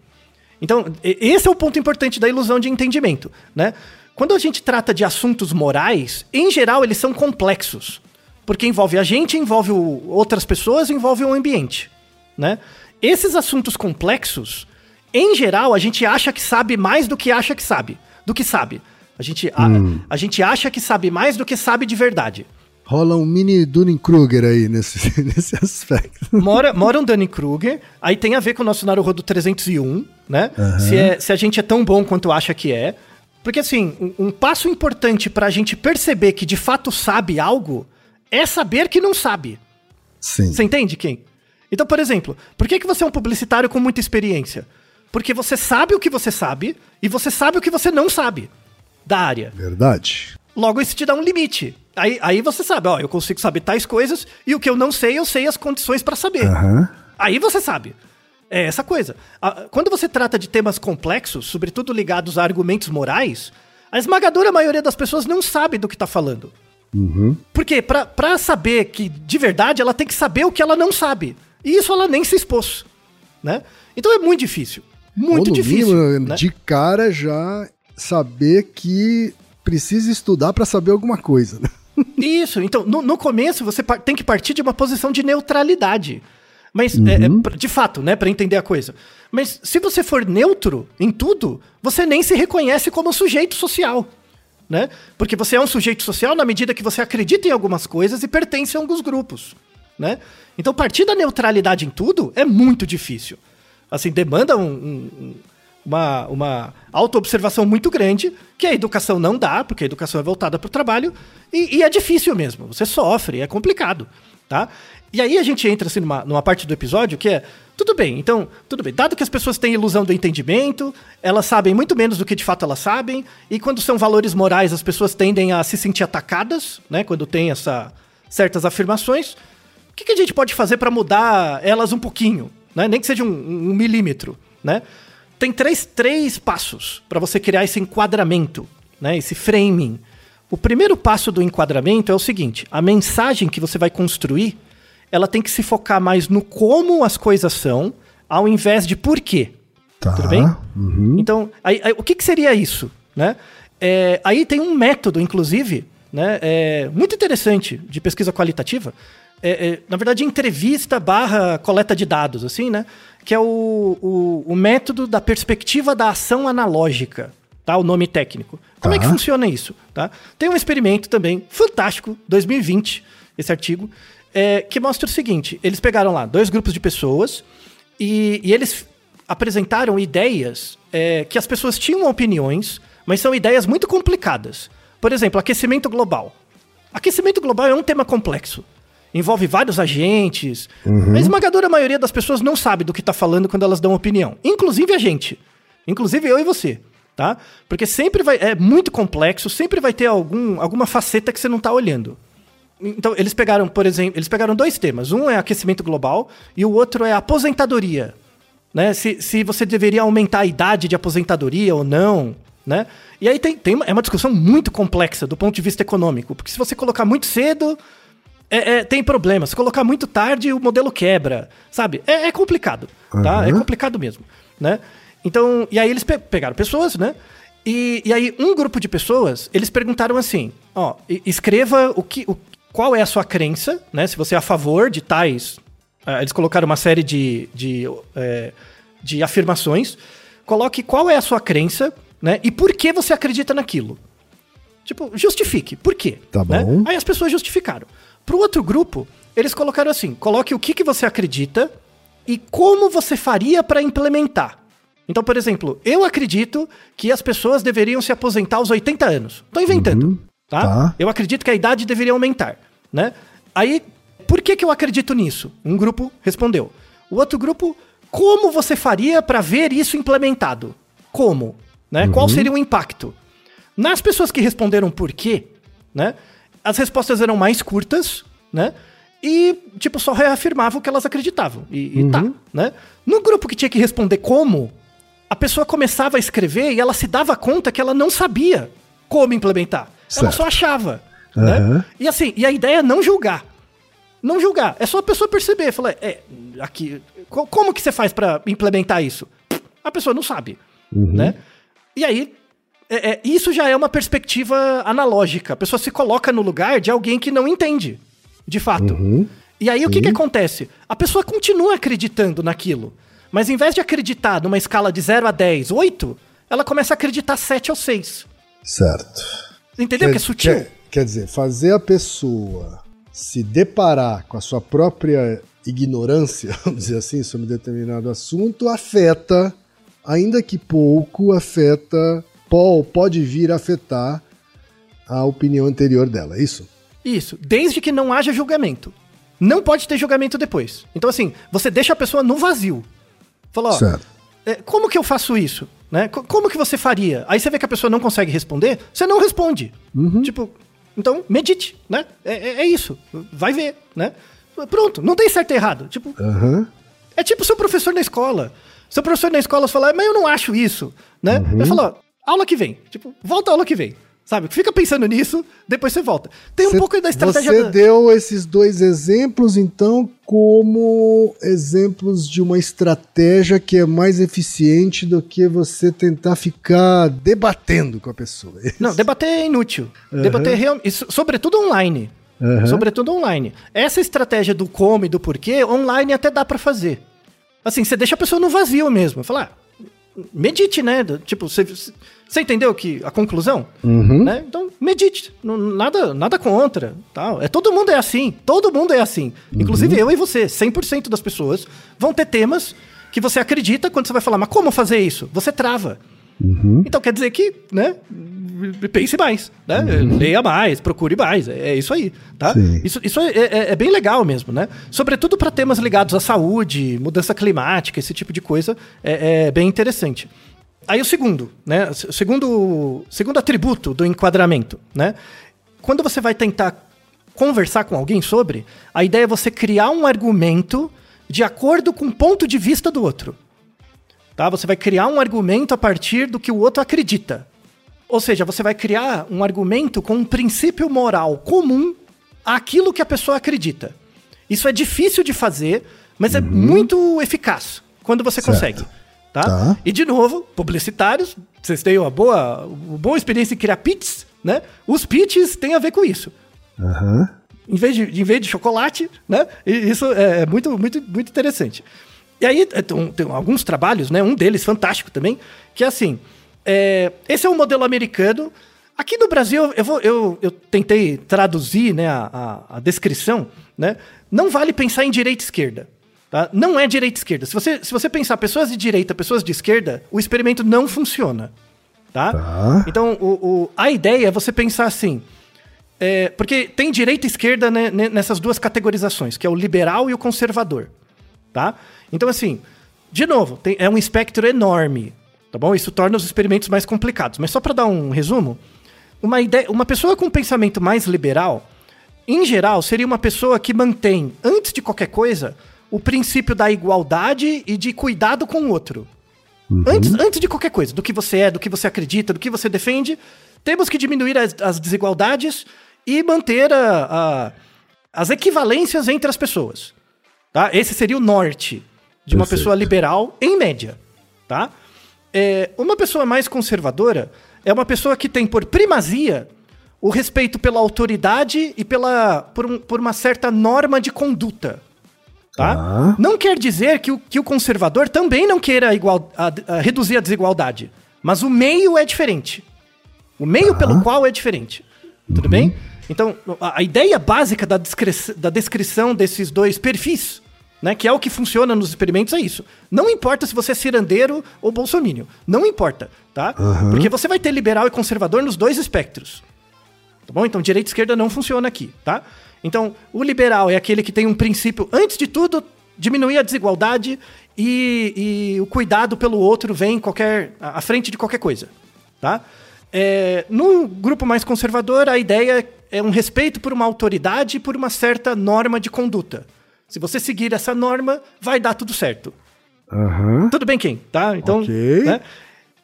Speaker 3: Então, esse é o ponto importante da ilusão de entendimento, né? Quando a gente trata de assuntos morais, em geral eles são complexos, porque envolve a gente, envolve o, outras pessoas, envolve o ambiente, né? Esses assuntos complexos, em geral, a gente acha que sabe mais do que acha que sabe, do que sabe. A gente, hum. a, a, gente acha que sabe mais do que sabe de verdade.
Speaker 1: Rola um mini Dunning-Kruger aí nesse, nesse aspecto.
Speaker 3: Mora, mora um Dunning-Kruger, aí tem a ver com o nosso Naruhodo 301, né? Uhum. Se, é, se a gente é tão bom quanto acha que é. Porque, assim, um, um passo importante para a gente perceber que de fato sabe algo é saber que não sabe.
Speaker 1: Sim.
Speaker 3: Você entende, quem? Então, por exemplo, por que, que você é um publicitário com muita experiência? Porque você sabe o que você sabe e você sabe o que você não sabe da área.
Speaker 1: Verdade.
Speaker 3: Logo, isso te dá um limite. Aí, aí você sabe, ó, eu consigo saber tais coisas e o que eu não sei, eu sei as condições para saber. Uhum. Aí você sabe. É essa coisa. Quando você trata de temas complexos, sobretudo ligados a argumentos morais, a esmagadora maioria das pessoas não sabe do que tá falando. Uhum. Porque pra, pra saber que de verdade ela tem que saber o que ela não sabe. E isso ela nem se expôs. Né? Então é muito difícil. Muito difícil.
Speaker 1: Mínimo, né? De cara já saber que precisa estudar para saber alguma coisa. Né?
Speaker 3: Isso, então no, no, começo você tem que partir de uma posição de neutralidade. Mas, uhum. é, é, uhum. de fato, né, para entender a coisa. Mas se você for neutro em tudo, você nem se reconhece como sujeito social. Né? Porque você é um sujeito social na medida que você acredita em algumas coisas e pertence a alguns grupos. Né? Então, partir da neutralidade em tudo é muito difícil. Assim, demanda um, um, uma, uma auto-observação muito grande, que a educação não dá, porque a educação é voltada para o trabalho, e, e, é difícil mesmo, você sofre, é complicado, tá? E aí a gente entra assim numa, numa parte do episódio que é, tudo bem, então, tudo bem, dado que as pessoas têm ilusão do entendimento, elas sabem muito menos do que de fato elas sabem, e quando são valores morais as pessoas tendem a se sentir atacadas, né, quando tem essa, certas afirmações, o que, que a gente pode fazer para mudar elas um pouquinho, né, nem que seja um, um milímetro, né? Tem três, três passos para você criar esse enquadramento, né, esse framing. O primeiro passo do enquadramento é o seguinte: a mensagem que você vai construir, ela tem que se focar mais no como as coisas são, ao invés de por quê. Tá. Tudo bem? Uhum. Então, aí, aí, o que, que, seria isso? Né? É, aí tem um método, inclusive, né, é, muito interessante de pesquisa qualitativa. É, é, na verdade, entrevista barra coleta de dados, assim, né? Que é o, o, o método da perspectiva da ação analógica, tá? O nome técnico. Como é que
Speaker 1: Tá.
Speaker 3: funciona isso, tá? Tem um experimento também, fantástico, 2020, esse artigo, é, que mostra o seguinte: eles pegaram lá dois grupos de pessoas e, e eles apresentaram ideias é, que as pessoas tinham opiniões, mas são ideias muito complicadas. Por exemplo, aquecimento global. Aquecimento global é um tema complexo. Envolve vários agentes. A esmagadora maioria das pessoas não sabe do que está falando quando elas dão opinião. Inclusive a gente. Inclusive eu e você. Tá? Porque sempre vai. É muito complexo, sempre vai ter algum, alguma faceta que você não está olhando. Então, eles pegaram, por exemplo, eles pegaram dois temas. Um é aquecimento global e o outro é aposentadoria. Né? Se, se você deveria aumentar a idade de aposentadoria ou não. Né? E aí tem, tem uma, é uma discussão muito complexa do ponto de vista econômico. Porque se você colocar muito cedo, é- é, tem problema. Se colocar muito tarde, o modelo quebra. Sabe? É, é complicado. Tá? É complicado mesmo. Né? Então, e aí eles pe- pegaram pessoas, né? E, e aí, um grupo de pessoas, eles perguntaram assim: ó, escreva o que, o, qual é a sua crença, né? Se você é a favor de tais. ah, eles colocaram uma série de, de, é, de afirmações. Coloque qual é a sua crença, né? E por que você acredita naquilo. Tipo, justifique. Por quê?
Speaker 1: Tá
Speaker 3: né?
Speaker 1: bom.
Speaker 3: Aí as pessoas justificaram. Pro outro grupo, eles colocaram assim: coloque o que, que você acredita e como você faria para implementar. Então, por exemplo, eu acredito que as pessoas deveriam se aposentar aos 80 anos. Tô inventando, tá?
Speaker 1: tá.
Speaker 3: Eu acredito que a idade deveria aumentar, né? Aí, por que, que eu acredito nisso? Um grupo respondeu. O outro grupo, como você faria para ver isso implementado? Como? Né? Qual seria o impacto? Nas pessoas que responderam por quê, né? As respostas eram mais curtas, né? E, tipo, só reafirmavam o que elas acreditavam. E, e tá, né? No grupo que tinha que responder como, a pessoa começava a escrever e ela se dava conta que ela não sabia como implementar. Ela
Speaker 1: Certo.
Speaker 3: só achava,
Speaker 1: Aham.
Speaker 3: né? E assim, e a ideia é não julgar. Não julgar. É só a pessoa perceber. Falar, é, aqui, co- como que você faz pra implementar isso? A pessoa não sabe, né? E aí, é- é, isso já é uma perspectiva analógica. A pessoa se coloca no lugar de alguém que não entende, de fato. E aí, o que, que acontece? A pessoa continua acreditando naquilo. Mas em vez de acreditar numa escala de 0 a 10, 8, ela começa a acreditar 7 ou 6.
Speaker 1: Certo.
Speaker 3: Entendeu? que é sutil.
Speaker 1: Quer, quer dizer, fazer a pessoa se deparar com a sua própria ignorância, vamos dizer assim, sobre determinado assunto, afeta, ainda que pouco, afeta, po- pode vir a afetar a opinião anterior dela, é isso?
Speaker 3: Isso, desde que não haja julgamento. Não pode ter julgamento depois. Então, assim, você deixa a pessoa no vazio. Fala, ó, é, como que eu faço isso? Né? Co- Como que você faria? Aí você vê que a pessoa não consegue responder, você não responde. Tipo, então, medite, né? É, é- é isso. Vai ver, né? Pronto, não tem certo e errado. Tipo,
Speaker 1: Aham.
Speaker 3: é tipo seu professor na escola. Seu professor na escola fala, mas eu não acho isso, né? Ele fala, ó, aula que vem. Tipo, volta a aula que vem. Sabe? Fica pensando nisso, depois você volta. Tem um
Speaker 1: Cê-
Speaker 3: pouco da estratégia
Speaker 1: Você
Speaker 3: da...
Speaker 1: deu esses dois exemplos, então, como exemplos de uma estratégia que é mais eficiente do que você tentar ficar debatendo com a pessoa.
Speaker 3: Não, debater é inútil. Debater é real... isso, sobretudo online.
Speaker 1: Aham.
Speaker 3: Sobretudo online. Essa estratégia do como e do porquê, online até dá pra fazer. Assim, você deixa a pessoa no vazio mesmo. Falar, ah, medite, né? Tipo, você, você entendeu que a conclusão? Né? Então, medite. Não- nada, nada contra. Tal. É, todo mundo é assim. Todo mundo é assim. Inclusive eu e você. 100% das pessoas vão ter temas que você acredita quando você vai falar, mas como fazer isso? Você trava. Então quer dizer que, né? Pense mais, né? Leia mais, procure mais. É, é isso aí, tá?
Speaker 1: Sim.
Speaker 3: Isso, isso é, é- é bem legal mesmo, né? Sobretudo para temas ligados à saúde, mudança climática, esse tipo de coisa, é, é bem interessante. Aí o segundo, né? O segundo, segundo atributo do enquadramento, né? Quando você vai tentar conversar com alguém sobre, a ideia é você criar um argumento de acordo com o ponto de vista do outro. Tá? Você vai criar um argumento a partir do que o outro acredita. Ou seja, você vai criar um argumento com um princípio moral comum àquilo que a pessoa acredita. Isso é difícil de fazer, mas é muito eficaz quando você
Speaker 1: Certo.
Speaker 3: consegue. Tá?
Speaker 1: Tá.
Speaker 3: E de novo, publicitários, vocês têm uma boa, uma boa experiência em criar pitches, né? Os pitches têm a ver com isso.
Speaker 1: Aham.
Speaker 3: Em vez de, em vez de chocolate, né? E isso é muito, muito, muito interessante. E aí é, tem, tem alguns trabalhos, né? Um deles fantástico também, que é assim: é, esse é um modelo americano. Aqui no Brasil, eu, vou, eu, eu tentei traduzir né, a, a, a descrição, né? Não vale pensar em direita e esquerda. Tá? Não é direita e esquerda. Se você, se você pensar pessoas de direita, pessoas de esquerda, o experimento não funciona. Tá?
Speaker 1: Tá.
Speaker 3: Então, o, o- a ideia é você pensar assim. é, porque tem direita e esquerda né, né, nessas duas categorizações, que é o liberal e o conservador. Tá? Então, assim, de novo, tem- é um espectro enorme. Tá bom? Isso torna os experimentos mais complicados. Mas só para dar um resumo, uma, ideia, uma pessoa com um pensamento mais liberal, em geral, seria uma pessoa que mantém, antes de qualquer coisa, o princípio da igualdade e de cuidado com o outro. Antes, antes de qualquer coisa, do que você é, do que você acredita, do que você defende, temos que diminuir as, as desigualdades e manter a- a- as equivalências entre as pessoas. Tá? Esse seria o norte de uma
Speaker 1: Perfeito.
Speaker 3: pessoa liberal, em média. Tá? É, uma pessoa mais conservadora é uma pessoa que tem por primazia o respeito pela autoridade e pela, por, um- por uma certa norma de conduta. Tá?
Speaker 1: Tá.
Speaker 3: Não quer dizer que o, que o conservador também não queira igual, a- a reduzir a desigualdade. Mas o meio é diferente. O meio pelo qual é diferente. Tudo bem? Então, a, a ideia básica da, descri- da descrição desses dois perfis, né, que é o que funciona nos experimentos, é isso. Não importa se você é cirandeiro ou bolsomínio. Não importa, tá? Porque você vai ter liberal e conservador nos dois espectros. Tá bom? Então, direita e esquerda não funciona aqui, tá? Então, o liberal é aquele que tem um princípio, antes de tudo, diminuir a desigualdade e, e o cuidado pelo outro vem em qualquer, à frente de qualquer coisa, tá? É, no grupo mais conservador, a ideia é um respeito por uma autoridade e por uma certa norma de conduta. Se você seguir essa norma, vai dar tudo certo.
Speaker 1: Aham.
Speaker 3: Tudo bem, quem? Tá? Então.
Speaker 1: Ok.
Speaker 3: né?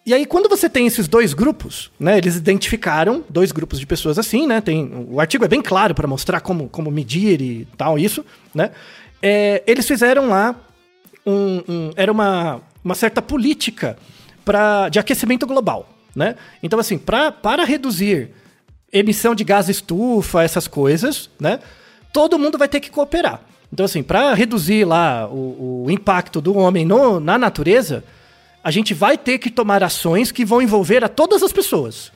Speaker 3: E aí, quando você tem esses dois grupos, né? Eles identificaram dois grupos de pessoas assim, né? Tem, o artigo é bem claro para mostrar como, como medir e tal, isso, né? É, eles fizeram lá um, um- era uma, uma certa política pra, de aquecimento global, né? Então, assim, pra, para reduzir emissão de gás estufa, essas coisas, né? Todo mundo vai ter que cooperar. Então, assim, para reduzir lá o, o impacto do homem no- na natureza, a gente vai ter que tomar ações que vão envolver a todas as pessoas.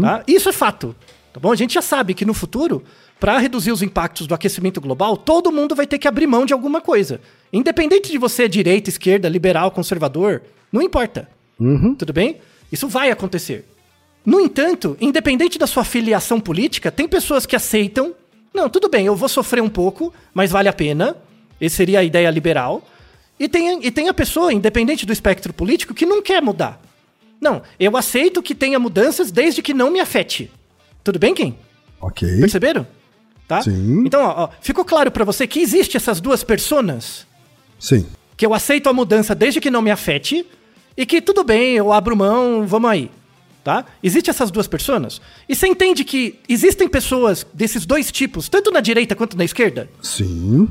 Speaker 3: Tá? Isso é fato. Tá bom? A gente já sabe que no futuro, para reduzir os impactos do aquecimento global, todo mundo vai ter que abrir mão de alguma coisa. Independente de você direita, esquerda, liberal, conservador, não importa. Tudo bem? Isso vai acontecer. No entanto, independente da sua filiação política, tem pessoas que aceitam. Não, tudo bem, eu vou sofrer um pouco, mas vale a pena. Essa seria a ideia liberal. E tem, e tem a pessoa, independente do espectro político, que não quer mudar. Não, eu aceito que tenha mudanças desde que não me afete. Tudo bem, quem?
Speaker 1: Ok.
Speaker 3: Perceberam? Tá?
Speaker 1: Sim.
Speaker 3: Então, ó, ó, ficou claro pra você que existe essas duas personas
Speaker 1: Sim.
Speaker 3: que eu aceito a mudança desde que não me afete e que tudo bem, eu abro mão, vamos aí. Tá? Existe essas duas personas? E você entende que existem pessoas desses dois tipos, tanto na direita quanto na esquerda?
Speaker 1: Sim.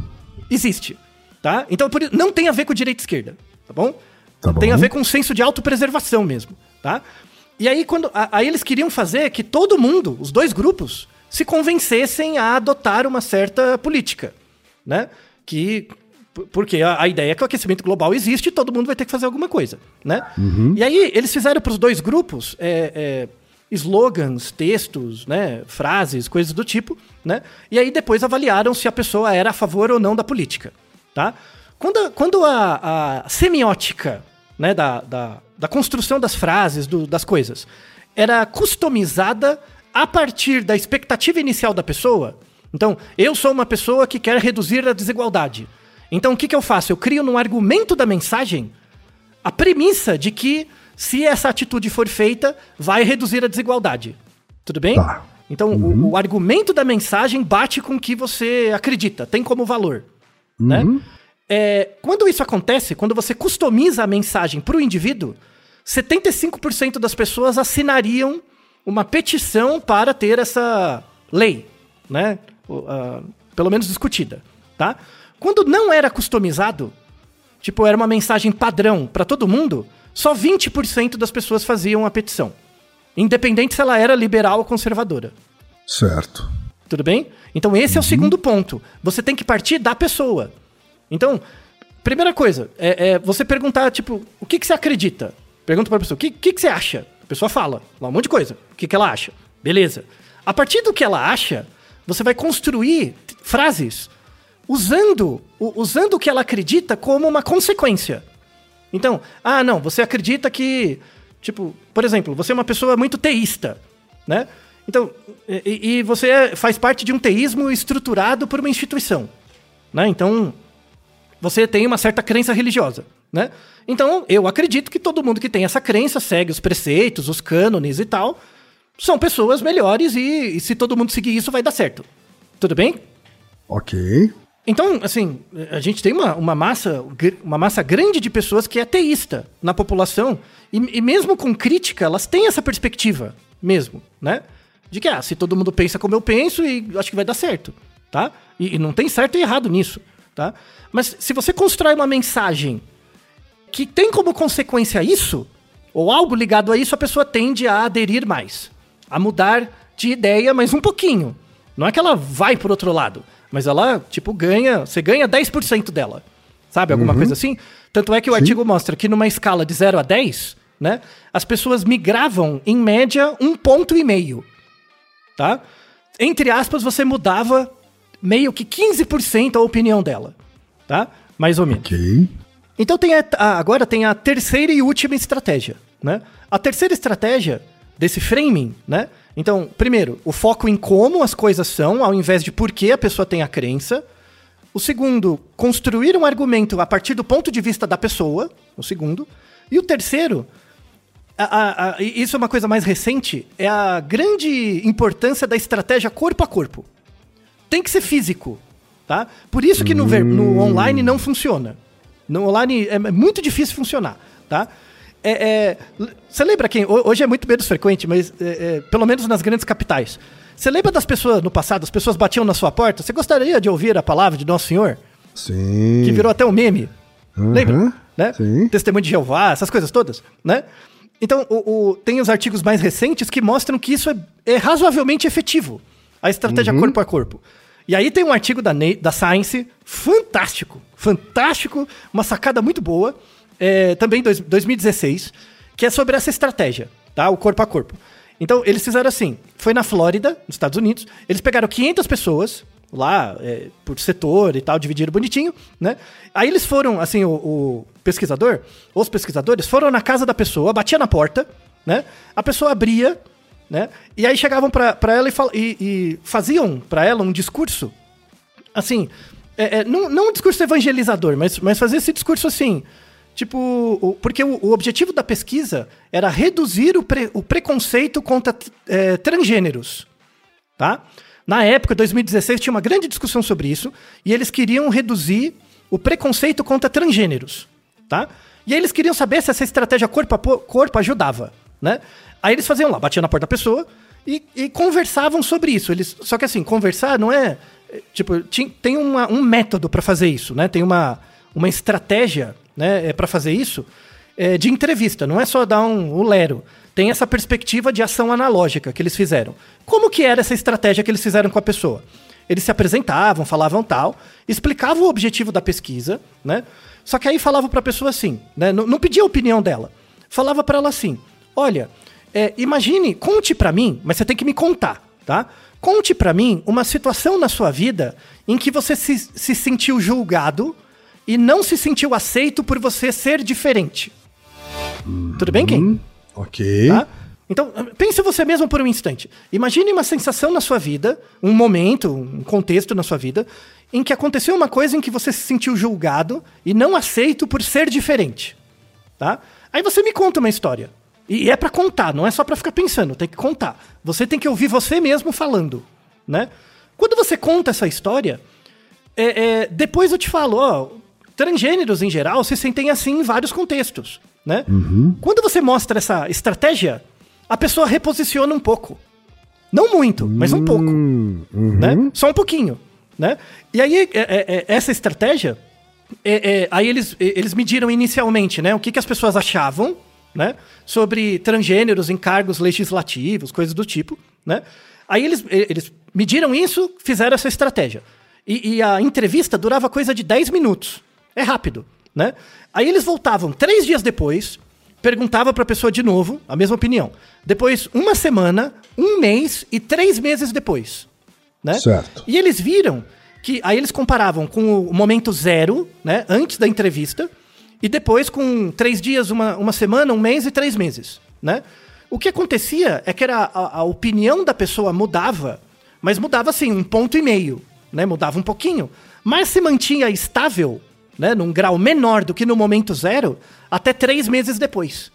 Speaker 3: Existe. Tá? Então por, não tem a ver com direita e esquerda, tá bom?
Speaker 1: Tá
Speaker 3: Tem
Speaker 1: bom.
Speaker 3: a ver com um senso de autopreservação mesmo, tá? E aí quando a- aí eles queriam fazer que todo mundo, os dois grupos, se convencessem a adotar uma certa política, né? Que porque a, a ideia é que o aquecimento global existe e todo mundo vai ter que fazer alguma coisa, né? E aí eles fizeram para os dois grupos é, é, slogans, textos, né, frases, coisas do tipo, né? E aí depois avaliaram se a pessoa era a favor ou não da política, tá? Quando, a- quando a, a semiótica, né, da, da, da construção das frases, do- das coisas, era customizada a partir da expectativa inicial da pessoa. Então, eu sou uma pessoa que quer reduzir a desigualdade. Então, o que, que eu faço? Eu crio no argumento da mensagem a premissa de que se essa atitude for feita, vai reduzir a desigualdade. Tudo bem?
Speaker 1: Tá.
Speaker 3: Então, o, o argumento da mensagem bate com o que você acredita, tem como valor. Né? É, quando isso acontece, quando você customiza a mensagem para o indivíduo, 75% das pessoas assinariam uma petição para ter essa lei, né? Ah, pelo menos discutida, tá? Quando não era customizado, tipo, era uma mensagem padrão para todo mundo, só 20% das pessoas faziam a petição. independente se ela era liberal ou conservadora.
Speaker 1: Certo.
Speaker 3: Tudo bem? Então esse é o segundo ponto. Você tem que partir da pessoa. Então, primeira coisa, é, é você perguntar, tipo, o que, que você acredita? Pergunta pra pessoa, o que, que, que você acha? A pessoa fala, lá um monte de coisa. O que, que ela acha? Beleza. A partir do que ela acha, você vai construir frases usando, usando o que ela acredita como uma consequência. Então, ah, não, você acredita que, tipo, por exemplo, você é uma pessoa muito teísta, né? Então, e, e você é- faz parte de um teísmo estruturado por uma instituição, né? Então, você tem uma certa crença religiosa, né? Então, eu acredito que todo mundo que tem essa crença segue os preceitos, os cânones e tal, são pessoas melhores e, e se todo mundo seguir isso vai dar certo. Tudo bem?
Speaker 1: Ok.
Speaker 3: Então, assim, a gente tem uma, uma, massa, uma massa grande de pessoas que é ateísta na população, e, e mesmo com crítica, elas têm essa perspectiva mesmo, né? De que, ah, se todo mundo pensa como eu penso, e acho que vai dar certo, tá? E, e não tem certo e errado nisso, tá? Mas se você constrói uma mensagem que tem como consequência isso, ou algo ligado a isso, a pessoa tende a aderir mais, a mudar de ideia, mas um pouquinho. Não é que ela vai por outro lado, mas ela, tipo, ganha, você ganha 10% dela. Sabe, alguma coisa assim? Tanto é que o artigo mostra que numa escala de 0 a 10, né, as pessoas migravam, em média, um ponto e meio. Tá? Entre aspas, você mudava meio que 15% a opinião dela. Tá? Mais ou menos.
Speaker 1: Ok.
Speaker 3: Então tem a- agora tem a terceira e última estratégia, né? A terceira estratégia desse framing, né? Então, primeiro, o foco em como as coisas são, ao invés de por que a pessoa tem a crença. O segundo, construir um argumento a partir do ponto de vista da pessoa. O segundo. E o terceiro, a- a- isso é uma coisa mais recente, é a grande importância da estratégia corpo a corpo tem que ser físico, tá? Por isso que no, no online não funciona. No online é muito difícil funcionar, tá? É, é, Você lembra quem? ho- Hoje é muito menos frequente, mas é, é, pelo menos nas grandes capitais. Você lembra das pessoas no passado? As pessoas batiam na sua porta. Você gostaria de ouvir a palavra de Nosso Senhor?
Speaker 1: Sim.
Speaker 3: Que virou até um meme.
Speaker 1: Uhum,
Speaker 3: Lembra? Né?
Speaker 1: sim.
Speaker 3: Testemunho de Jeová, essas coisas todas, né? Então, o, o- tem os artigos mais recentes que mostram que isso é, é razoavelmente efetivo. A estratégia
Speaker 1: Uhum.
Speaker 3: corpo a corpo. E aí tem um artigo da, da Science, fantástico, fantástico, uma sacada muito boa, é, também dois, 2016, que é sobre essa estratégia, tá? O corpo a corpo. Então, eles fizeram assim, foi na Flórida, nos Estados Unidos, eles pegaram 500 pessoas, lá, é, por setor e tal, dividiram bonitinho, né? Aí eles foram, assim, o, o pesquisador, os pesquisadores foram na casa da pessoa, batia na porta, né? A pessoa abria, né? E aí chegavam pra ela e, fal- e- e faziam pra ela um discurso, assim, é, é, não, não um discurso evangelizador, mas, mas fazer esse discurso assim, tipo, o- porque o, o objetivo da pesquisa era reduzir o, pre- o preconceito contra é, transgêneros, tá? Na época, 2016, tinha uma grande discussão sobre isso, e eles queriam reduzir o preconceito contra transgêneros, tá? E aí eles queriam saber se essa estratégia corpo a po- corpo ajudava, né? Aí eles faziam lá, batiam na porta da pessoa e, e conversavam sobre isso. Eles, só que assim, conversar não é... é, Tipo, ti- tem uma- um método para fazer isso, né? Tem uma, uma estratégia né, é, para fazer isso é, de entrevista, não é só dar um, um lero. Tem essa perspectiva de ação analógica que eles fizeram. Como que era essa estratégia que eles fizeram com a pessoa? Eles se apresentavam, falavam tal, explicavam o objetivo da pesquisa, né? Só que aí falavam para a pessoa assim, né? Não, não pedia a opinião dela. Falava para ela assim: olha, é, imagine, conte para mim, mas você tem que me contar, tá? Conte para mim uma situação na sua vida em que você se, se sentiu julgado e não se sentiu aceito por você ser diferente. Tudo bem, Ken?
Speaker 1: Ok.
Speaker 3: Tá? Então, pense você mesmo por um instante. Imagine uma sensação na sua vida, um momento, um contexto na sua vida, em que aconteceu uma coisa em que você se sentiu julgado e não aceito por ser diferente. Tá? Aí você me conta uma história. E é pra contar, não é só pra ficar pensando, tem que contar. Você tem que ouvir você mesmo falando, né? Quando você conta essa história, é, é, depois eu te falo, ó, transgêneros em geral se sentem assim em vários contextos, né? Quando você mostra essa estratégia, a pessoa reposiciona um pouco. Não muito, mas um pouco,
Speaker 1: Hum, uhum.
Speaker 3: né? Só um pouquinho, né? E aí, é- é- é- essa estratégia, é- é, aí eles, eles mediram inicialmente, né? O que, que as pessoas achavam, né? Sobre transgêneros em cargos legislativos, coisas do tipo, né? Aí eles, eles mediram isso, fizeram essa estratégia. E, e a entrevista durava coisa de 10 minutos. É rápido, né? Aí eles voltavam três dias depois, perguntava para a pessoa de novo a mesma opinião. Depois, uma semana, um mês e três meses depois. Né?
Speaker 1: Certo.
Speaker 3: E eles viram que. Aí eles comparavam com o momento zero, né? Antes da entrevista, e depois com três dias, uma, uma semana, um mês e três meses. Né? O que acontecia é que era a, a opinião da pessoa mudava, mas mudava assim, um ponto e meio. Né? Mudava um pouquinho. Mas se mantinha estável, né? Num grau menor do que no momento zero, até três meses depois.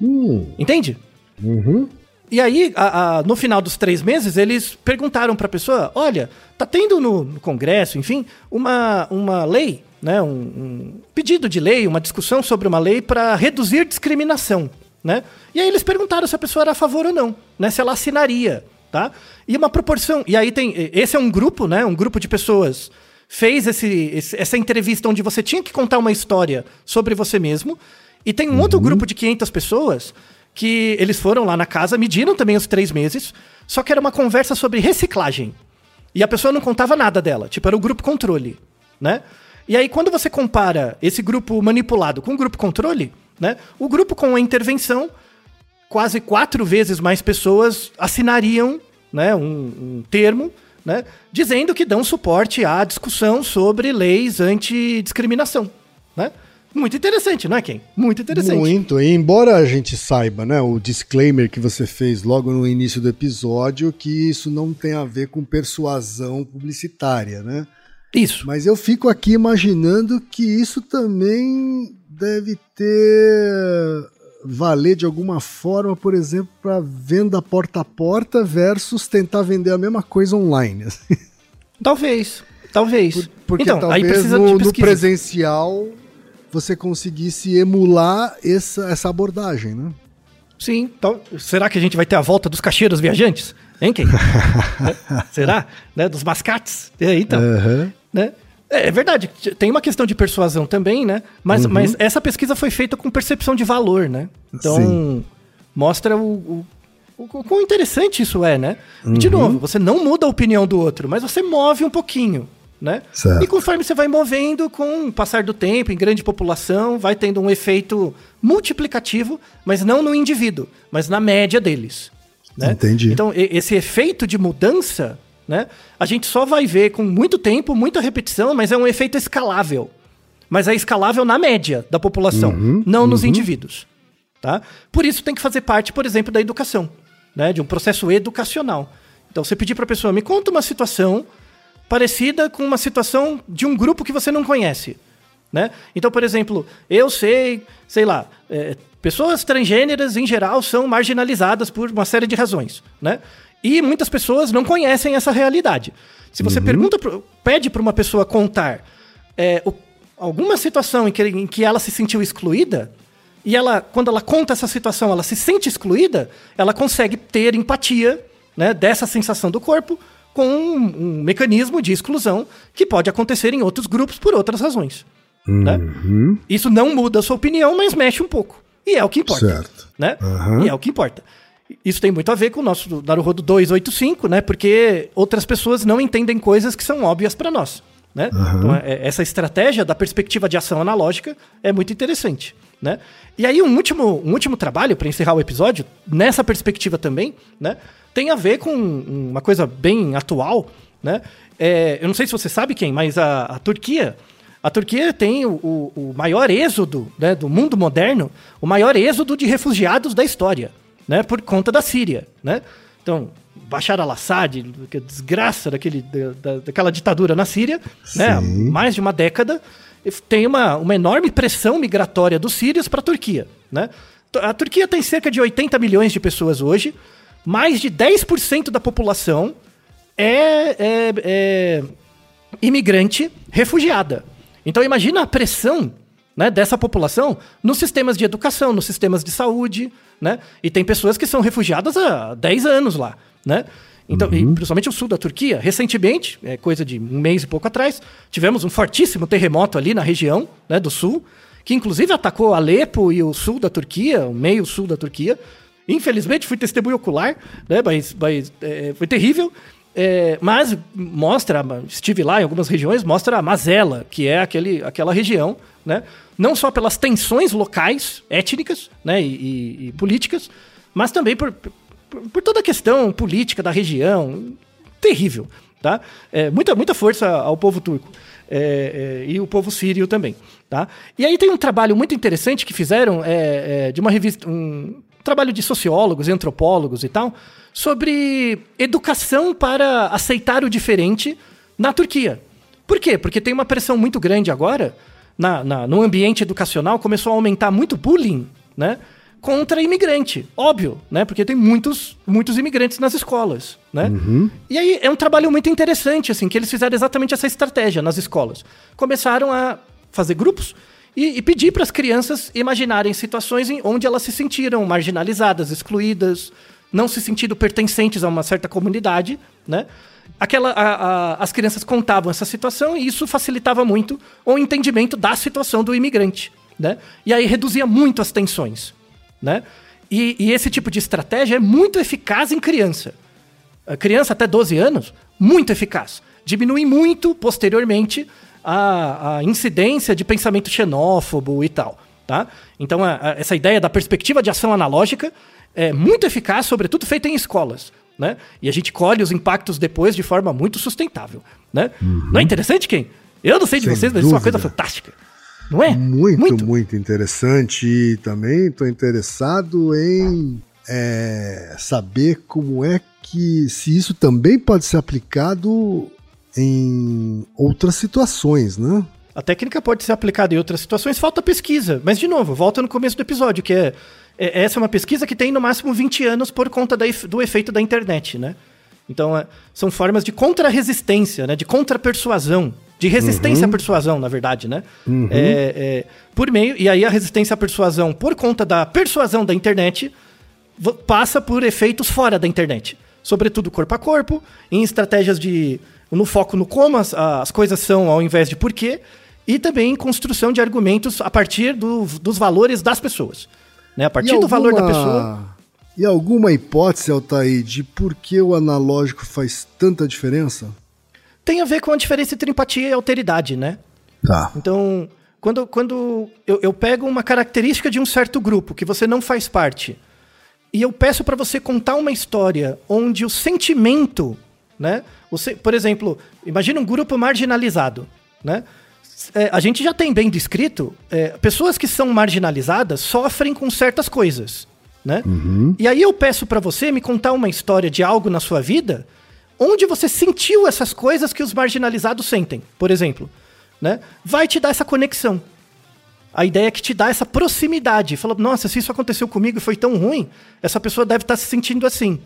Speaker 1: Hum.
Speaker 3: Entende?
Speaker 1: Uhum.
Speaker 3: E aí, a- a- no final dos três meses, eles perguntaram para a pessoa: olha, tá tendo no, no Congresso, enfim, uma, uma lei, né, um, um pedido de lei, uma discussão sobre uma lei para reduzir discriminação. Né? E aí eles perguntaram se a pessoa era a favor ou não, né, se ela assinaria. Tá? E uma proporção. E aí tem. Esse é um grupo, né? Um grupo de pessoas fez esse, esse- essa entrevista onde você tinha que contar uma história sobre você mesmo. E tem um outro grupo de 500 pessoas que eles foram lá na casa, mediram também os três meses, só que era uma conversa sobre reciclagem. E a pessoa não contava nada dela, tipo, era o grupo controle, né? E aí, quando você compara esse grupo manipulado com o grupo controle, né? O grupo com a intervenção, quase quatro vezes mais pessoas assinariam né, um, um termo né, dizendo que dão suporte à discussão sobre leis antidiscriminação. Né? Muito interessante, não é, Ken? Muito interessante.
Speaker 1: Muito. E embora a gente saiba, né, o disclaimer que você fez logo no início do episódio, que isso não tem a ver com persuasão publicitária, né?
Speaker 3: Isso.
Speaker 1: Mas eu fico aqui imaginando que isso também deve ter valer de alguma forma, por exemplo, para venda porta a porta versus tentar vender a mesma coisa online. assim.
Speaker 3: Talvez. Talvez.
Speaker 1: Porque
Speaker 3: então,
Speaker 1: talvez
Speaker 3: aí precisa
Speaker 1: no,
Speaker 3: de
Speaker 1: no
Speaker 3: pesquisa.
Speaker 1: presencial você conseguisse emular essa, essa abordagem, né?
Speaker 3: Sim. Então, será que a gente vai ter a volta dos cacheiros viajantes? Hein, Ken? Né? será? Né? Dos mascates? É, então.
Speaker 1: Aham.
Speaker 3: né? É, é verdade, tem uma questão de persuasão também, né? Mas,
Speaker 1: Uhum.
Speaker 3: mas essa pesquisa foi feita com percepção de valor, né? Então,
Speaker 1: Sim.
Speaker 3: mostra o, o, o, quão interessante isso é, né?
Speaker 1: Uhum.
Speaker 3: de novo, você não muda a opinião do outro, mas você move um pouquinho, né? E conforme você vai movendo, com o passar do tempo, em grande população, vai tendo um efeito multiplicativo, mas não no indivíduo, mas na média deles. Né?
Speaker 1: Entendi.
Speaker 3: Então, esse efeito de mudança, né? A gente só vai ver com muito tempo, muita repetição, mas é um efeito escalável. Mas é escalável na média da população, não nos indivíduos. Tá? Por isso tem que fazer parte, por exemplo, da educação, né? de um processo educacional. Então, você pedir para a pessoa, me conta uma situação parecida com uma situação de um grupo que você não conhece. Né? Então, por exemplo, eu sei, sei lá, é, pessoas transgêneras em geral são marginalizadas por uma série de razões, né? E muitas pessoas não conhecem essa realidade. Se você pergunta, pro- pede para uma pessoa contar é, o- alguma situação em que, em que ela se sentiu excluída, e ela, quando ela conta essa situação, ela se sente excluída, ela consegue ter empatia né, dessa sensação do corpo com um, um mecanismo de exclusão que pode acontecer em outros grupos por outras razões. né? Isso não muda a sua opinião, mas mexe um pouco. E é o que importa.
Speaker 1: Certo.
Speaker 3: Né?
Speaker 1: Aham.
Speaker 3: E é o que importa. Isso tem muito a ver com o nosso Naruhodo 285, né? Porque outras pessoas não entendem coisas que são óbvias para nós. Né? Então, é- essa estratégia da perspectiva de ação analógica é muito interessante. Né? E aí, um último, um último trabalho, para encerrar o episódio, nessa perspectiva também, né? tem a ver com uma coisa bem atual. Né? É, eu não sei se você sabe quem, mas a, a Turquia. A Turquia tem o, o- o maior êxodo né, do mundo moderno, o maior êxodo de refugiados da história, né, por conta da Síria. Né? Então, Bashar al-Assad, que desgraça daquele, da, da- daquela ditadura na Síria, né, há
Speaker 1: Sim.
Speaker 3: mais de uma década, tem uma, uma enorme pressão migratória dos sírios para a Turquia. Né? A Turquia tem cerca de 80 milhões de pessoas hoje, mais de 10% da população é, é- é imigrante refugiada. Então imagina a pressão né, dessa população nos sistemas de educação, nos sistemas de saúde, né? E tem pessoas que são refugiadas há 10 anos lá, né? Então, e principalmente o sul da Turquia. Recentemente, é coisa de um mês e pouco atrás, tivemos um fortíssimo terremoto ali na região né, do sul, que inclusive atacou Alepo e o sul da Turquia, o meio sul da Turquia. Infelizmente, fui testemunho ocular, né? Mas, mas é, foi terrível. É, mas mostra, estive lá em algumas regiões, mostra a Mazela, que é aquele, aquela região, né? Não só pelas tensões locais, étnicas né? e, e, e políticas, mas também por, por, toda a questão política da região. Terrível, tá? É, muita, muita força ao povo turco. É, é, e o povo sírio também. Tá? E aí tem um trabalho muito interessante que fizeram é, é de uma revista, um trabalho de sociólogos, antropólogos e tal, sobre educação para aceitar o diferente na Turquia. Por quê? Porque tem uma pressão muito grande agora, na, na, no ambiente educacional, começou a aumentar muito bullying, né? Contra imigrante, óbvio, né? Porque tem muitos, muitos imigrantes nas escolas, né? Uhum. E aí é um trabalho muito interessante, assim, que eles fizeram exatamente essa estratégia nas escolas. Começaram a fazer grupos e, e pedir para as crianças imaginarem situações em onde elas se sentiram marginalizadas, excluídas, não se sentindo pertencentes a uma certa comunidade, né? Aquela, a, a, as crianças contavam essa situação e isso facilitava muito o entendimento da situação do imigrante, né? E aí reduzia muito as tensões, né? E, e esse tipo de estratégia é muito eficaz em criança. A criança até 12 anos, muito eficaz. Diminui muito posteriormente a, a incidência de pensamento xenófobo e tal. Tá? Então, a, a, essa ideia da perspectiva de ação analógica é muito eficaz, sobretudo feita em escolas. Né? E a gente colhe os impactos depois de forma muito sustentável. Né? Uhum. Não é interessante, quem? Eu não sei de Sem vocês, mas isso é uma coisa fantástica. Não é?
Speaker 1: Muito, muito, muito interessante. E também estou interessado em é, saber como é que, se isso também pode ser aplicado em outras situações, né?
Speaker 3: A técnica pode ser aplicada em outras situações, falta pesquisa. Mas, de novo, volta no começo do episódio, que é é, essa é uma pesquisa que tem no máximo 20 anos por conta da, do efeito da internet, né? Então, é, são formas de contra-resistência, né? De contra-persuasão. De resistência uhum. à persuasão, na verdade, né? Uhum. É, é, por meio... E aí a resistência à persuasão, por conta da persuasão da internet, passa por efeitos fora da internet. Sobretudo corpo a corpo, em estratégias de... No foco no como as, as coisas são ao invés de porquê. E também em construção de argumentos a partir do, dos valores das pessoas. Né? A partir do valor da pessoa.
Speaker 1: E alguma hipótese, Altair, de por que o analógico faz tanta diferença?
Speaker 3: Tem a ver com a diferença entre empatia e alteridade, né?
Speaker 1: Tá.
Speaker 3: Então, quando, quando eu, eu pego uma característica de um certo grupo que você não faz parte, e eu peço para você contar uma história onde o sentimento, né? Por exemplo, imagina um grupo marginalizado, né? é, a gente já tem bem descrito, é, pessoas que são marginalizadas sofrem com certas coisas, né? Uhum. E aí eu peço para você me contar uma história de algo na sua vida onde você sentiu essas coisas que os marginalizados sentem, por exemplo, né? Vai te dar essa conexão. A ideia é que te dá essa proximidade. Fala, nossa, se isso aconteceu comigo e foi tão ruim, essa pessoa deve estar tá se sentindo assim,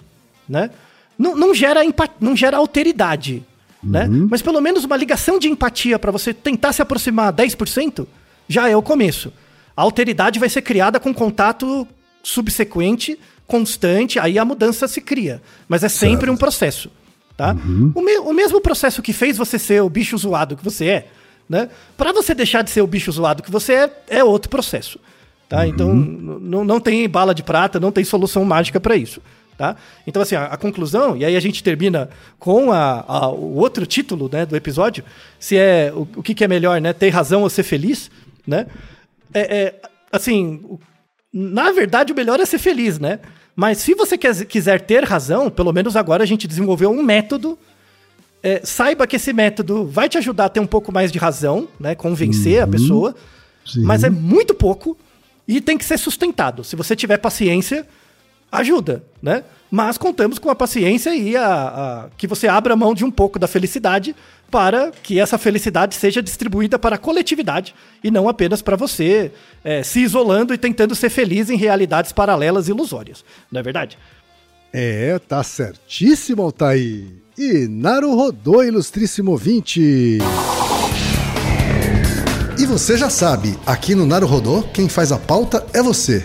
Speaker 3: né? Não, não gera, não gera alteridade, né? Uhum. Mas pelo menos uma ligação de empatia para você tentar se aproximar 10% já é o começo. A alteridade vai ser criada com contato subsequente, constante, aí a mudança se cria. Mas é sempre certo. um processo. Tá? Uhum. O, me o mesmo processo que fez você ser o bicho zoado que você é, né? Para você deixar de ser o bicho zoado que você é, é outro processo. Tá? Uhum. Então, não tem bala de prata, não tem solução mágica para isso. Tá? Então, assim, a, a, conclusão, e aí a gente termina com a, a, o outro título né, do episódio, se é o, o que, que, é melhor, né? Ter razão ou ser feliz, né? É, é, assim, na verdade, o melhor é ser feliz, né? Mas se você quer, quiser ter razão, pelo menos agora a gente desenvolveu um método. É, saiba que esse método vai te ajudar a ter um pouco mais de razão, né? Convencer uhum. a pessoa. Sim. Mas é muito pouco e tem que ser sustentado. Se você tiver paciência, ajuda, né? Mas contamos com a paciência e a, a, que você abra mão de um pouco da felicidade para que essa felicidade seja distribuída para a coletividade e não apenas para você é, se isolando e tentando ser feliz em realidades paralelas e ilusórias. Não é verdade?
Speaker 1: É, tá certíssimo, Altair. E Naru rodou, ilustríssimo 20. E você já sabe, aqui no Naru Rodô, quem faz a pauta é você.